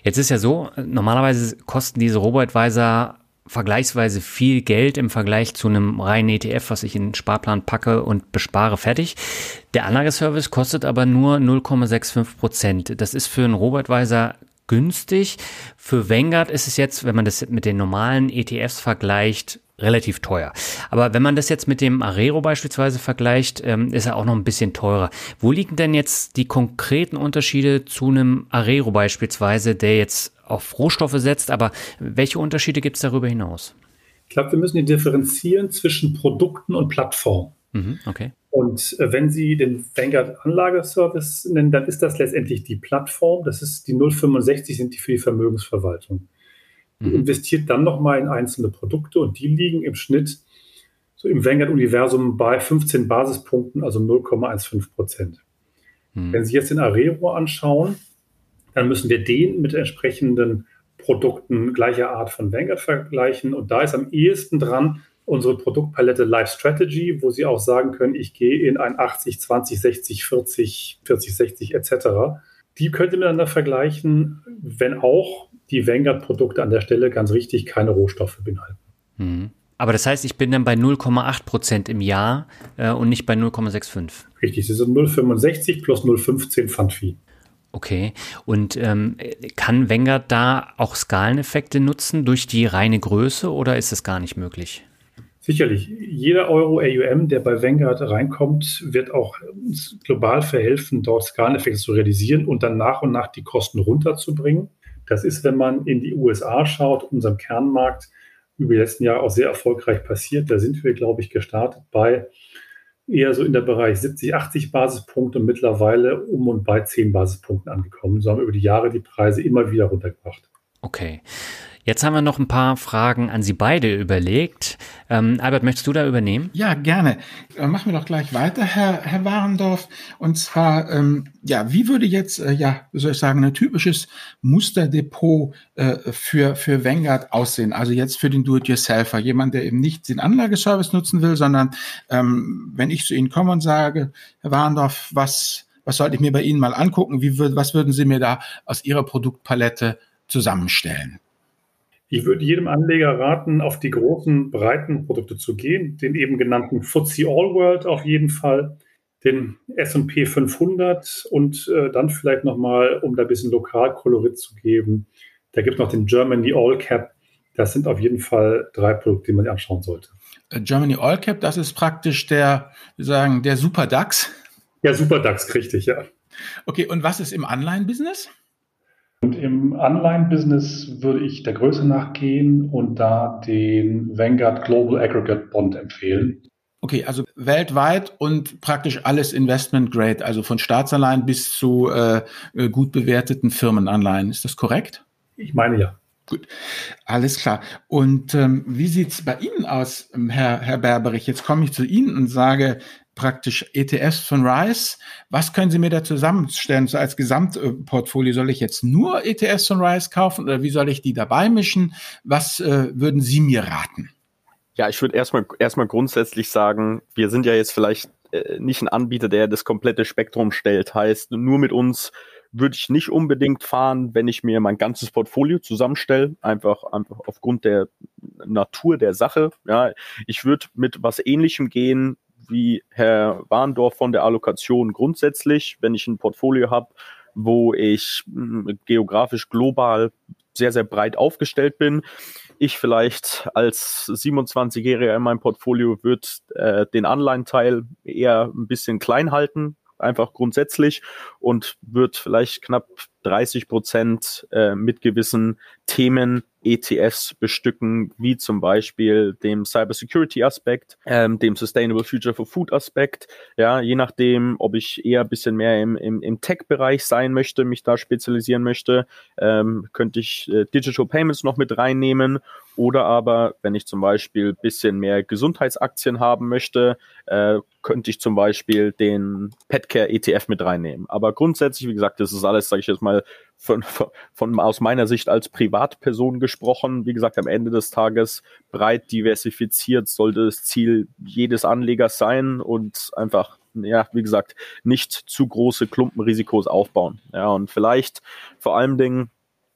Jetzt ist ja so, normalerweise kosten diese Robo-Advisor vergleichsweise viel Geld im Vergleich zu einem reinen ETF, was ich in den Sparplan packe und bespare fertig. Der Anlageservice kostet aber nur 0,65 Prozent. Das ist für einen Robo-Advisor günstig. Für Vanguard ist es jetzt, wenn man das mit den normalen ETFs vergleicht, relativ teuer. Aber wenn man das jetzt mit dem Arero beispielsweise vergleicht, ähm, ist er auch noch ein bisschen teurer. Wo liegen denn jetzt die konkreten Unterschiede zu einem Arero beispielsweise, der jetzt auf Rohstoffe setzt, aber welche Unterschiede gibt es darüber hinaus? Ich glaube, wir müssen hier differenzieren zwischen Produkten und Plattformen. Mhm, okay. Und äh, wenn Sie den Vanguard Anlageservice nennen, dann ist das letztendlich die Plattform. Das ist die 065 sind die für die Vermögensverwaltung. Mhm. investiert dann nochmal in einzelne Produkte und die liegen im Schnitt so im Vanguard-Universum bei 15 Basispunkten, also 0,15 Prozent. Mhm. Wenn Sie jetzt den Arero anschauen, dann müssen wir den mit entsprechenden Produkten gleicher Art von Vanguard vergleichen. Und da ist am ehesten dran unsere Produktpalette Life Strategy, wo Sie auch sagen können, ich gehe in ein 80, 20, 60, 40, 40, 60 etc. Die könnte miteinander vergleichen, wenn auch die Vanguard-Produkte an der Stelle ganz richtig keine Rohstoffe beinhalten. Mhm. Aber das heißt, ich bin dann bei 0,8 Prozent im Jahr äh, und nicht bei 0,65. Richtig, das sind 0,65 plus 0,15 Fund-Fee. Okay. Und ähm, kann Vanguard da auch Skaleneffekte nutzen durch die reine Größe oder ist das gar nicht möglich? Sicherlich. Jeder Euro AUM, der bei Vanguard reinkommt, wird auch uns global verhelfen, dort Skaleneffekte zu realisieren und dann nach und nach die Kosten runterzubringen. Das ist, wenn man in die USA schaut, unserem Kernmarkt, über die letzten Jahre auch sehr erfolgreich passiert. Da sind wir, glaube ich, gestartet bei eher so in der Bereich 70, 80 Basispunkte und mittlerweile um und bei 10 Basispunkten angekommen. So haben über die Jahre die Preise immer wieder runtergebracht. Okay. Jetzt haben wir noch ein paar Fragen an Sie beide überlegt. Ähm, Albert, möchtest du da übernehmen? Ja, gerne. Äh, machen wir doch gleich weiter, Herr, Herr Warendorf. Und zwar, ähm, ja, wie würde jetzt, äh, ja, wie soll ich sagen, ein typisches Musterdepot äh, für, für Vanguard aussehen? Also jetzt für den Do-it-yourselfer, jemand, der eben nicht den Anlageservice nutzen will, sondern ähm, wenn ich zu Ihnen komme und sage, Herr Warendorf, was, was sollte ich mir bei Ihnen mal angucken? Wie was würden Sie mir da aus Ihrer Produktpalette zusammenstellen? Ich würde jedem Anleger raten, auf die großen, breiten Produkte zu gehen, den eben genannten FTSE All World auf jeden Fall, den S&P 500 und äh, dann vielleicht nochmal, um da ein bisschen Lokalkolorit zu geben, da gibt es noch den Germany All Cap. Das sind auf jeden Fall drei Produkte, die man sich anschauen sollte. Äh, Germany All Cap, das ist praktisch der, wir sagen, der Super DAX. Ja, Super DAX, richtig, ja. Okay, und was ist im Online-Business? Und im Online-Business würde ich der Größe nachgehen und da den Vanguard Global Aggregate Bond empfehlen. Okay, also weltweit und praktisch alles Investment Grade, also von Staatsanleihen bis zu äh, äh, gut bewerteten Firmenanleihen. Ist das korrekt? Ich meine ja. Gut, alles klar. Und ähm, wie sieht's bei Ihnen aus, Herr, Herr Berberich? Jetzt komme ich zu Ihnen und sage, praktisch ETFs von Rise. Was können Sie mir da zusammenstellen? So als Gesamtportfolio soll ich jetzt nur ETFs von Rise kaufen oder wie soll ich die dabei mischen? Was äh, würden Sie mir raten? Ja, ich würde erstmal erstmal grundsätzlich sagen, wir sind ja jetzt vielleicht äh, nicht ein Anbieter, der das komplette Spektrum stellt. Heißt, nur mit uns würde ich nicht unbedingt fahren, wenn ich mir mein ganzes Portfolio zusammenstelle, einfach, einfach aufgrund der Natur der Sache. Ja, ich würde mit was ähnlichem gehen, wie Herr Warndorf von der Allokation grundsätzlich, wenn ich ein Portfolio habe, wo ich hm, geografisch global sehr, sehr breit aufgestellt bin. Ich vielleicht als 27-Jähriger in meinem Portfolio würde äh, den Anleihenteil eher ein bisschen klein halten, einfach grundsätzlich und wird vielleicht knapp 30 Prozent äh, mit gewissen Themen ETFs bestücken, wie zum Beispiel dem Cybersecurity-Aspekt, ähm, dem Sustainable Future for Food-Aspekt. Ja, je nachdem, ob ich eher ein bisschen mehr im, im, im Tech-Bereich sein möchte, mich da spezialisieren möchte, ähm, könnte ich äh, Digital Payments noch mit reinnehmen. Oder aber, wenn ich zum Beispiel ein bisschen mehr Gesundheitsaktien haben möchte, äh, könnte ich zum Beispiel den Petcare ETF mit reinnehmen. Aber grundsätzlich, wie gesagt, das ist alles, sage ich jetzt mal, von, von, von aus meiner Sicht als Privatperson gesprochen. Wie gesagt, am Ende des Tages breit diversifiziert sollte das Ziel jedes Anlegers sein und einfach ja, wie gesagt, nicht zu große Klumpenrisikos aufbauen. Ja, und vielleicht vor allen Dingen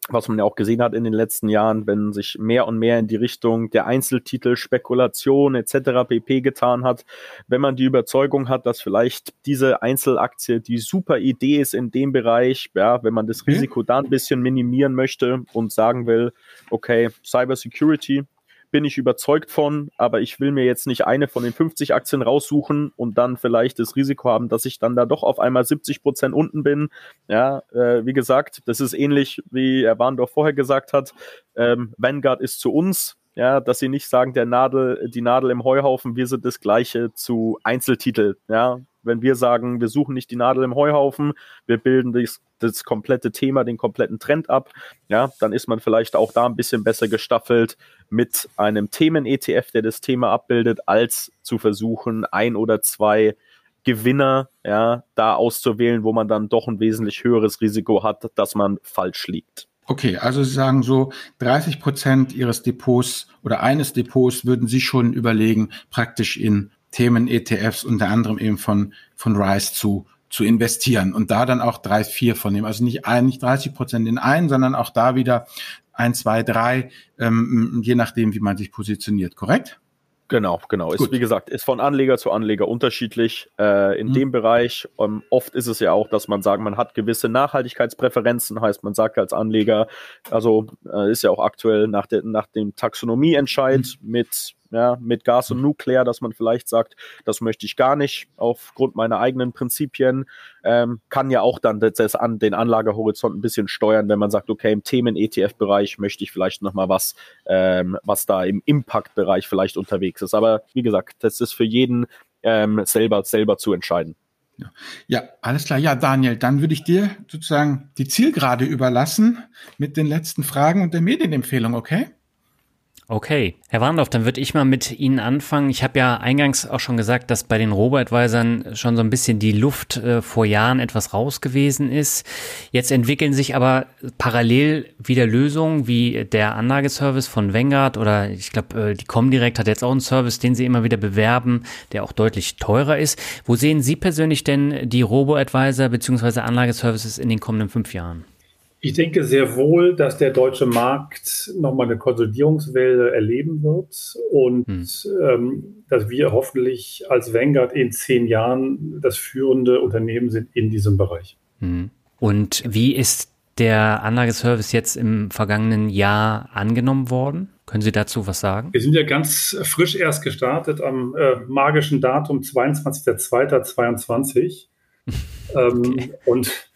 was man ja auch gesehen hat in den letzten Jahren, wenn sich mehr und mehr in die Richtung der Einzeltitel, Spekulation etc. pp getan hat, wenn man die Überzeugung hat, dass vielleicht diese Einzelaktie die super Idee ist in dem Bereich, ja, wenn man das Risiko da ein bisschen minimieren möchte und sagen will, okay, Cyber Security bin ich überzeugt von, aber ich will mir jetzt nicht eine von den 50 Aktien raussuchen und dann vielleicht das Risiko haben, dass ich dann da doch auf einmal 70 Prozent unten bin. Ja, äh, wie gesagt, das ist ähnlich, wie Herr Warndorf vorher gesagt hat. Ähm, Vanguard ist zu uns, ja, dass sie nicht sagen, der Nadel, die Nadel im Heuhaufen, wir sind das gleiche zu Einzeltitel, ja, wenn wir sagen, wir suchen nicht die Nadel im Heuhaufen, wir bilden das, das komplette Thema, den kompletten Trend ab, ja, dann ist man vielleicht auch da ein bisschen besser gestaffelt mit einem Themen-ETF, der das Thema abbildet, als zu versuchen, ein oder zwei Gewinner, ja, da auszuwählen, wo man dann doch ein wesentlich höheres Risiko hat, dass man falsch liegt. Okay, also Sie sagen so, 30 Prozent Ihres Depots oder eines Depots würden Sie schon überlegen, praktisch in Themen-ETFs unter anderem eben von, von Rise zu, zu investieren und da dann auch drei, vier von nehmen. Also nicht ein, nicht 30 Prozent in einen, sondern auch da wieder ein, zwei, drei, ähm, je nachdem, wie man sich positioniert, korrekt? Genau, genau. Ist, wie gesagt, ist von Anleger zu Anleger unterschiedlich. Äh, in mhm. dem Bereich, ähm, oft ist es ja auch, dass man sagt, man hat gewisse Nachhaltigkeitspräferenzen, heißt man sagt als Anleger, also äh, ist ja auch aktuell nach, der, nach dem Taxonomieentscheid mhm. mit ja, mit Gas und Nuklear, dass man vielleicht sagt, das möchte ich gar nicht aufgrund meiner eigenen Prinzipien, ähm, kann ja auch dann das an den Anlagehorizont ein bisschen steuern, wenn man sagt, okay, im Themen-ETF-Bereich möchte ich vielleicht nochmal was, ähm, was da im Impact-Bereich vielleicht unterwegs ist. Aber wie gesagt, das ist für jeden ähm, selber, selber zu entscheiden. Ja. ja, alles klar. Ja, Daniel, dann würde ich dir sozusagen die Zielgerade überlassen mit den letzten Fragen und der Medienempfehlung, okay? Okay, Herr Warndorf, dann würde ich mal mit Ihnen anfangen. Ich habe ja eingangs auch schon gesagt, dass bei den Robo-Advisern schon so ein bisschen die Luft äh, vor Jahren etwas raus gewesen ist. Jetzt entwickeln sich aber parallel wieder Lösungen wie der Anlageservice von Vanguard oder ich glaube, äh, die Comdirect hat jetzt auch einen Service, den sie immer wieder bewerben, der auch deutlich teurer ist. Wo sehen Sie persönlich denn die Robo-Advisor bzw. Anlageservices in den kommenden fünf Jahren? Ich denke sehr wohl, dass der deutsche Markt nochmal eine Konsolidierungswelle erleben wird und hm. ähm, dass wir hoffentlich als Vanguard in zehn Jahren das führende Unternehmen sind in diesem Bereich. Hm. Und wie ist der Anlageservice jetzt im vergangenen Jahr angenommen worden? Können Sie dazu was sagen? Wir sind ja ganz frisch erst gestartet am äh, magischen Datum 22.02.22. *laughs* ähm. Und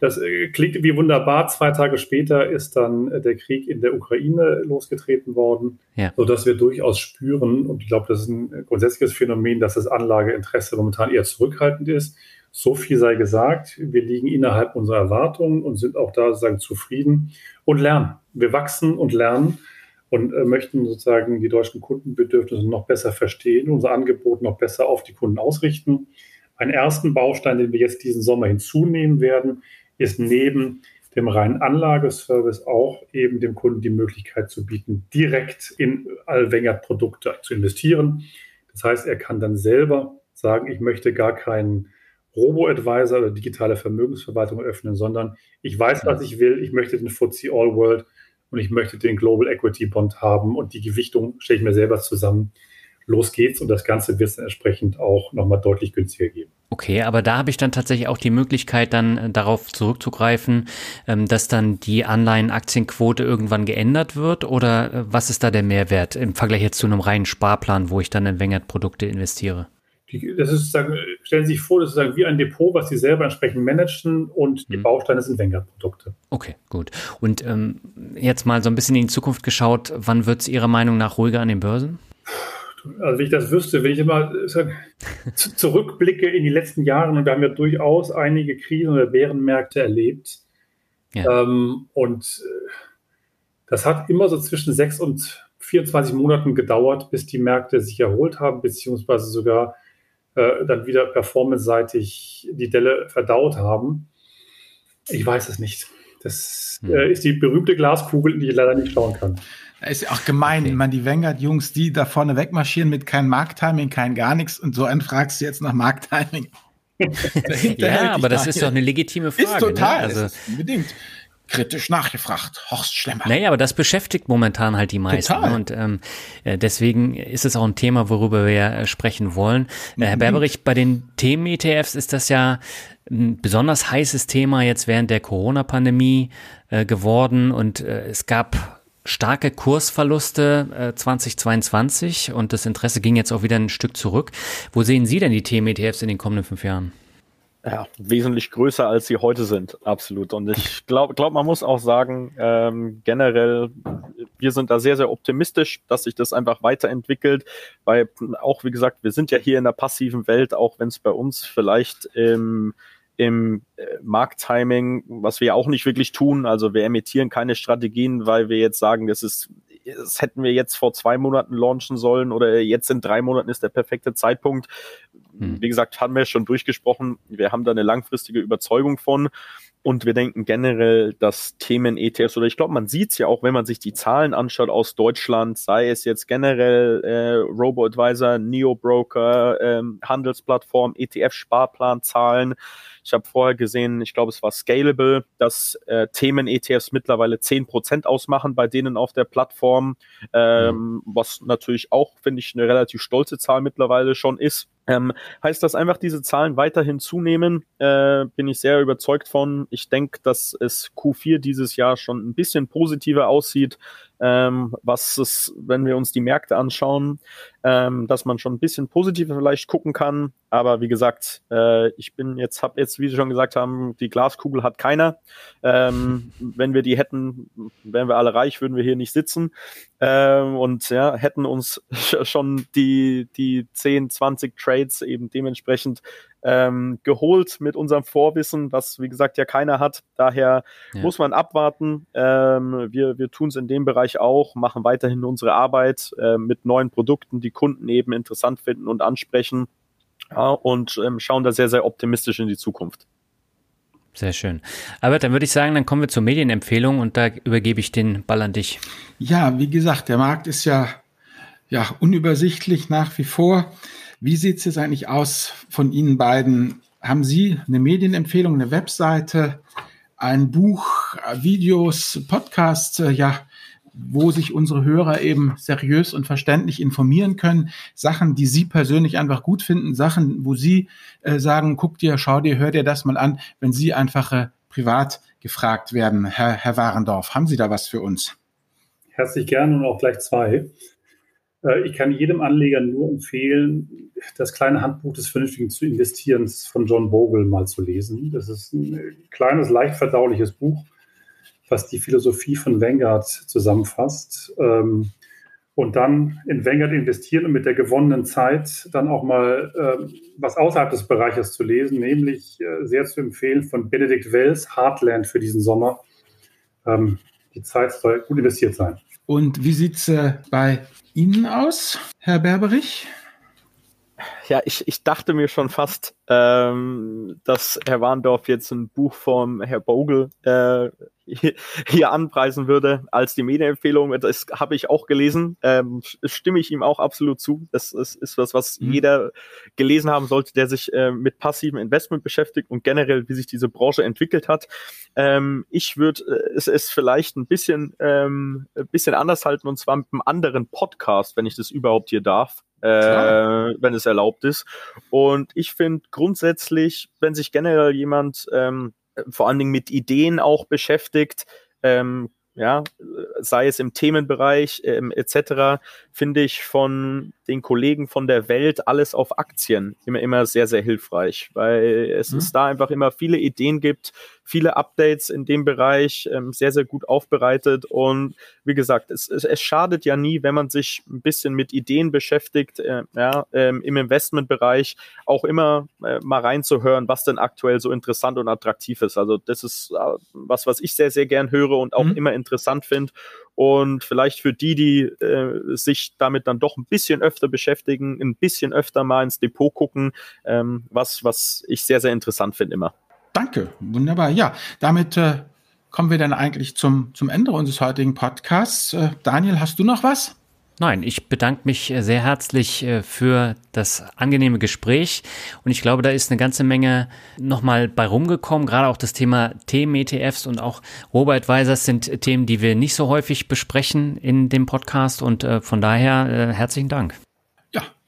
das äh, klingt wie wunderbar. Zwei Tage später ist dann äh, der Krieg in der Ukraine losgetreten worden, ja. sodass wir durchaus spüren, und ich glaube, das ist ein grundsätzliches Phänomen, dass das Anlageinteresse momentan eher zurückhaltend ist. So viel sei gesagt, wir liegen innerhalb unserer Erwartungen und sind auch da sozusagen zufrieden und lernen. Wir wachsen und lernen und äh, möchten sozusagen die deutschen Kundenbedürfnisse noch besser verstehen, unser Angebot noch besser auf die Kunden ausrichten. Einen ersten Baustein, den wir jetzt diesen Sommer hinzunehmen werden, ist neben dem reinen Anlageservice auch eben dem Kunden die Möglichkeit zu bieten, direkt in Allwängert-Produkte zu investieren. Das heißt, er kann dann selber sagen, ich möchte gar keinen Robo-Advisor oder digitale Vermögensverwaltung eröffnen, sondern ich weiß, was ich will. Ich möchte den FTSE All World und ich möchte den Global Equity Bond haben und die Gewichtung stelle ich mir selber zusammen los geht's und das Ganze wird es entsprechend auch nochmal deutlich günstiger geben. Okay, aber da habe ich dann tatsächlich auch die Möglichkeit, dann äh, darauf zurückzugreifen, ähm, dass dann die Anleihen-Aktienquote irgendwann geändert wird oder äh, was ist da der Mehrwert im Vergleich jetzt zu einem reinen Sparplan, wo ich dann in Wengert-Produkte investiere? Das ist sozusagen, stellen Sie sich vor, das ist wie ein Depot, was Sie selber entsprechend managen und die mhm. Bausteine sind Vanguard-Produkte. Okay, gut. Und ähm, jetzt mal so ein bisschen in die Zukunft geschaut, wann wird es Ihrer Meinung nach ruhiger an den Börsen? Also wenn ich das wüsste, wenn ich immer zurückblicke in die letzten Jahre, und wir haben ja durchaus einige Krisen oder Bärenmärkte erlebt. Ja. Ähm, und äh, das hat immer so zwischen sechs und 24 Monaten gedauert, bis die Märkte sich erholt haben, beziehungsweise sogar äh, dann wieder performance-seitig die Delle verdaut haben. Ich weiß es nicht. Das hm. äh, ist die berühmte Glaskugel, in die ich leider nicht schauen kann. Ist ja auch gemein, okay. man die Vanguard-Jungs, die da vorne wegmarschieren mit kein Markttiming, kein gar nichts und so einen fragst du jetzt nach Markttiming. *laughs* ja, aber das ist doch eine legitime Frage. Ist total, ne? also, unbedingt kritisch nachgefragt. Horst Schlemmer. Naja, aber das beschäftigt momentan halt die meisten. Total. Und ähm, äh, deswegen ist es auch ein Thema, worüber wir äh, sprechen wollen. Äh, Herr mhm. Berberich, bei den Themen-ETFs ist das ja ein besonders heißes Thema jetzt während der Corona-Pandemie äh, geworden und äh, es gab starke Kursverluste äh, 2022 und das Interesse ging jetzt auch wieder ein Stück zurück. Wo sehen Sie denn die Themen-ETFs in den kommenden fünf Jahren? Ja, wesentlich größer, als sie heute sind, absolut. Und ich glaube, glaub, man muss auch sagen, ähm, generell, wir sind da sehr, sehr optimistisch, dass sich das einfach weiterentwickelt, weil auch, wie gesagt, wir sind ja hier in der passiven Welt, auch wenn es bei uns vielleicht im, im äh, Markttiming, was wir auch nicht wirklich tun, also wir emittieren keine Strategien, weil wir jetzt sagen, das ist das hätten wir jetzt vor zwei Monaten launchen sollen oder jetzt in drei Monaten ist der perfekte Zeitpunkt. Hm. Wie gesagt, haben wir schon durchgesprochen. Wir haben da eine langfristige Überzeugung von. Und wir denken generell, dass Themen ETFs oder ich glaube, man sieht es ja auch, wenn man sich die Zahlen anschaut aus Deutschland, sei es jetzt generell äh, Robo-Advisor, Neo-Broker, ähm, Handelsplattform, ETF-Sparplanzahlen. Ich habe vorher gesehen, ich glaube, es war Scalable, dass äh, Themen-ETFs mittlerweile 10% ausmachen bei denen auf der Plattform, ähm, mhm. was natürlich auch, finde ich, eine relativ stolze Zahl mittlerweile schon ist. Ähm, heißt das einfach, diese Zahlen weiterhin zunehmen, äh, bin ich sehr überzeugt von. Ich denke, dass es Q4 dieses Jahr schon ein bisschen positiver aussieht, ähm, was es, wenn wir uns die Märkte anschauen, ähm, dass man schon ein bisschen positiver vielleicht gucken kann. Aber wie gesagt, äh, ich bin jetzt, habe jetzt, wie Sie schon gesagt haben, die Glaskugel hat keiner. Ähm, *laughs* wenn wir die hätten, wären wir alle reich, würden wir hier nicht sitzen. Ähm, und ja, hätten uns *laughs* schon die, die 10, 20 Trades eben dementsprechend ähm, geholt mit unserem Vorwissen, was wie gesagt ja keiner hat. Daher ja. muss man abwarten. Ähm, wir wir tun es in dem Bereich auch, machen weiterhin unsere Arbeit äh, mit neuen Produkten, die Kunden eben interessant finden und ansprechen. Ja, und ähm, schauen da sehr, sehr optimistisch in die Zukunft. Sehr schön. Albert, dann würde ich sagen, dann kommen wir zur Medienempfehlung und da übergebe ich den Ball an dich. Ja, wie gesagt, der Markt ist ja, ja unübersichtlich nach wie vor. Wie sieht es jetzt eigentlich aus von Ihnen beiden? Haben Sie eine Medienempfehlung, eine Webseite, ein Buch, Videos, Podcasts, äh, ja, wo sich unsere Hörer eben seriös und verständlich informieren können. Sachen, die Sie persönlich einfach gut finden, Sachen, wo Sie äh, sagen, guck dir, schau dir, hör dir das mal an, wenn Sie einfach äh, privat gefragt werden. Herr, Herr Warendorf, haben Sie da was für uns? Herzlich gerne und auch gleich zwei. Äh, ich kann jedem Anleger nur empfehlen, das kleine Handbuch des vernünftigen zu Investierens von John Bogle mal zu lesen. Das ist ein kleines, leicht verdauliches Buch, was die Philosophie von Vanguard zusammenfasst. Ähm, und dann in Vanguard investieren und mit der gewonnenen Zeit dann auch mal äh, was außerhalb des Bereiches zu lesen, nämlich äh, sehr zu empfehlen von Benedikt Wells, Heartland für diesen Sommer. Ähm, die Zeit soll gut investiert sein. Und wie sieht es äh, bei Ihnen aus, Herr Berberich? Ja, ich, ich dachte mir schon fast, ähm, dass Herr Warndorf jetzt ein Buch vom Herr Bogle äh, *laughs* hier, anpreisen würde als die Medienempfehlung. Das habe ich auch gelesen. Ähm, stimme ich ihm auch absolut zu. Das ist, ist was, was mhm. jeder gelesen haben sollte, der sich äh, mit passivem Investment beschäftigt und generell, wie sich diese Branche entwickelt hat. Ähm, ich würde äh, es, es vielleicht ein bisschen, ähm, ein bisschen anders halten und zwar mit einem anderen Podcast, wenn ich das überhaupt hier darf. Äh, wenn es erlaubt ist. Und ich finde grundsätzlich, wenn sich generell jemand ähm, vor allen Dingen mit Ideen auch beschäftigt, ähm, ja, sei es im Themenbereich ähm, etc., finde ich von den Kollegen von der Welt alles auf Aktien immer, immer sehr, sehr hilfreich, weil es mhm. ist da einfach immer viele Ideen gibt, viele Updates in dem Bereich, ähm, sehr, sehr gut aufbereitet und wie gesagt, es, es, es, schadet ja nie, wenn man sich ein bisschen mit Ideen beschäftigt, äh, ja, ähm, im Investmentbereich auch immer äh, mal reinzuhören, was denn aktuell so interessant und attraktiv ist. Also das ist äh, was, was ich sehr, sehr gern höre und auch mhm. immer interessant finde und vielleicht für die, die äh, sich damit dann doch ein bisschen öfter beschäftigen, ein bisschen öfter mal ins Depot gucken, ähm, was, was ich sehr, sehr interessant finde immer. Danke, wunderbar. Ja, damit äh, kommen wir dann eigentlich zum, zum Ende unseres heutigen Podcasts. Äh, Daniel, hast du noch was? Nein, ich bedanke mich äh, sehr herzlich äh, für das angenehme Gespräch und ich glaube, da ist eine ganze Menge nochmal bei rumgekommen. Gerade auch das Thema Themen-ETFs und auch Robo-Advisors sind Themen, die wir nicht so häufig besprechen in dem Podcast und äh, von daher herzlichen Dank.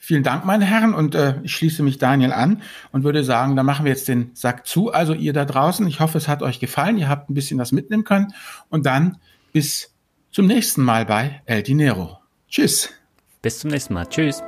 Vielen Dank, meine Herren und ich schließe mich Daniel an und würde sagen, da machen wir jetzt den Sack zu. Also ihr da draußen, ich hoffe, es hat euch gefallen, ihr habt ein bisschen was mitnehmen können und dann bis zum nächsten Mal bei El Dinero. Tschüss. Bis zum nächsten Mal. Tschüss.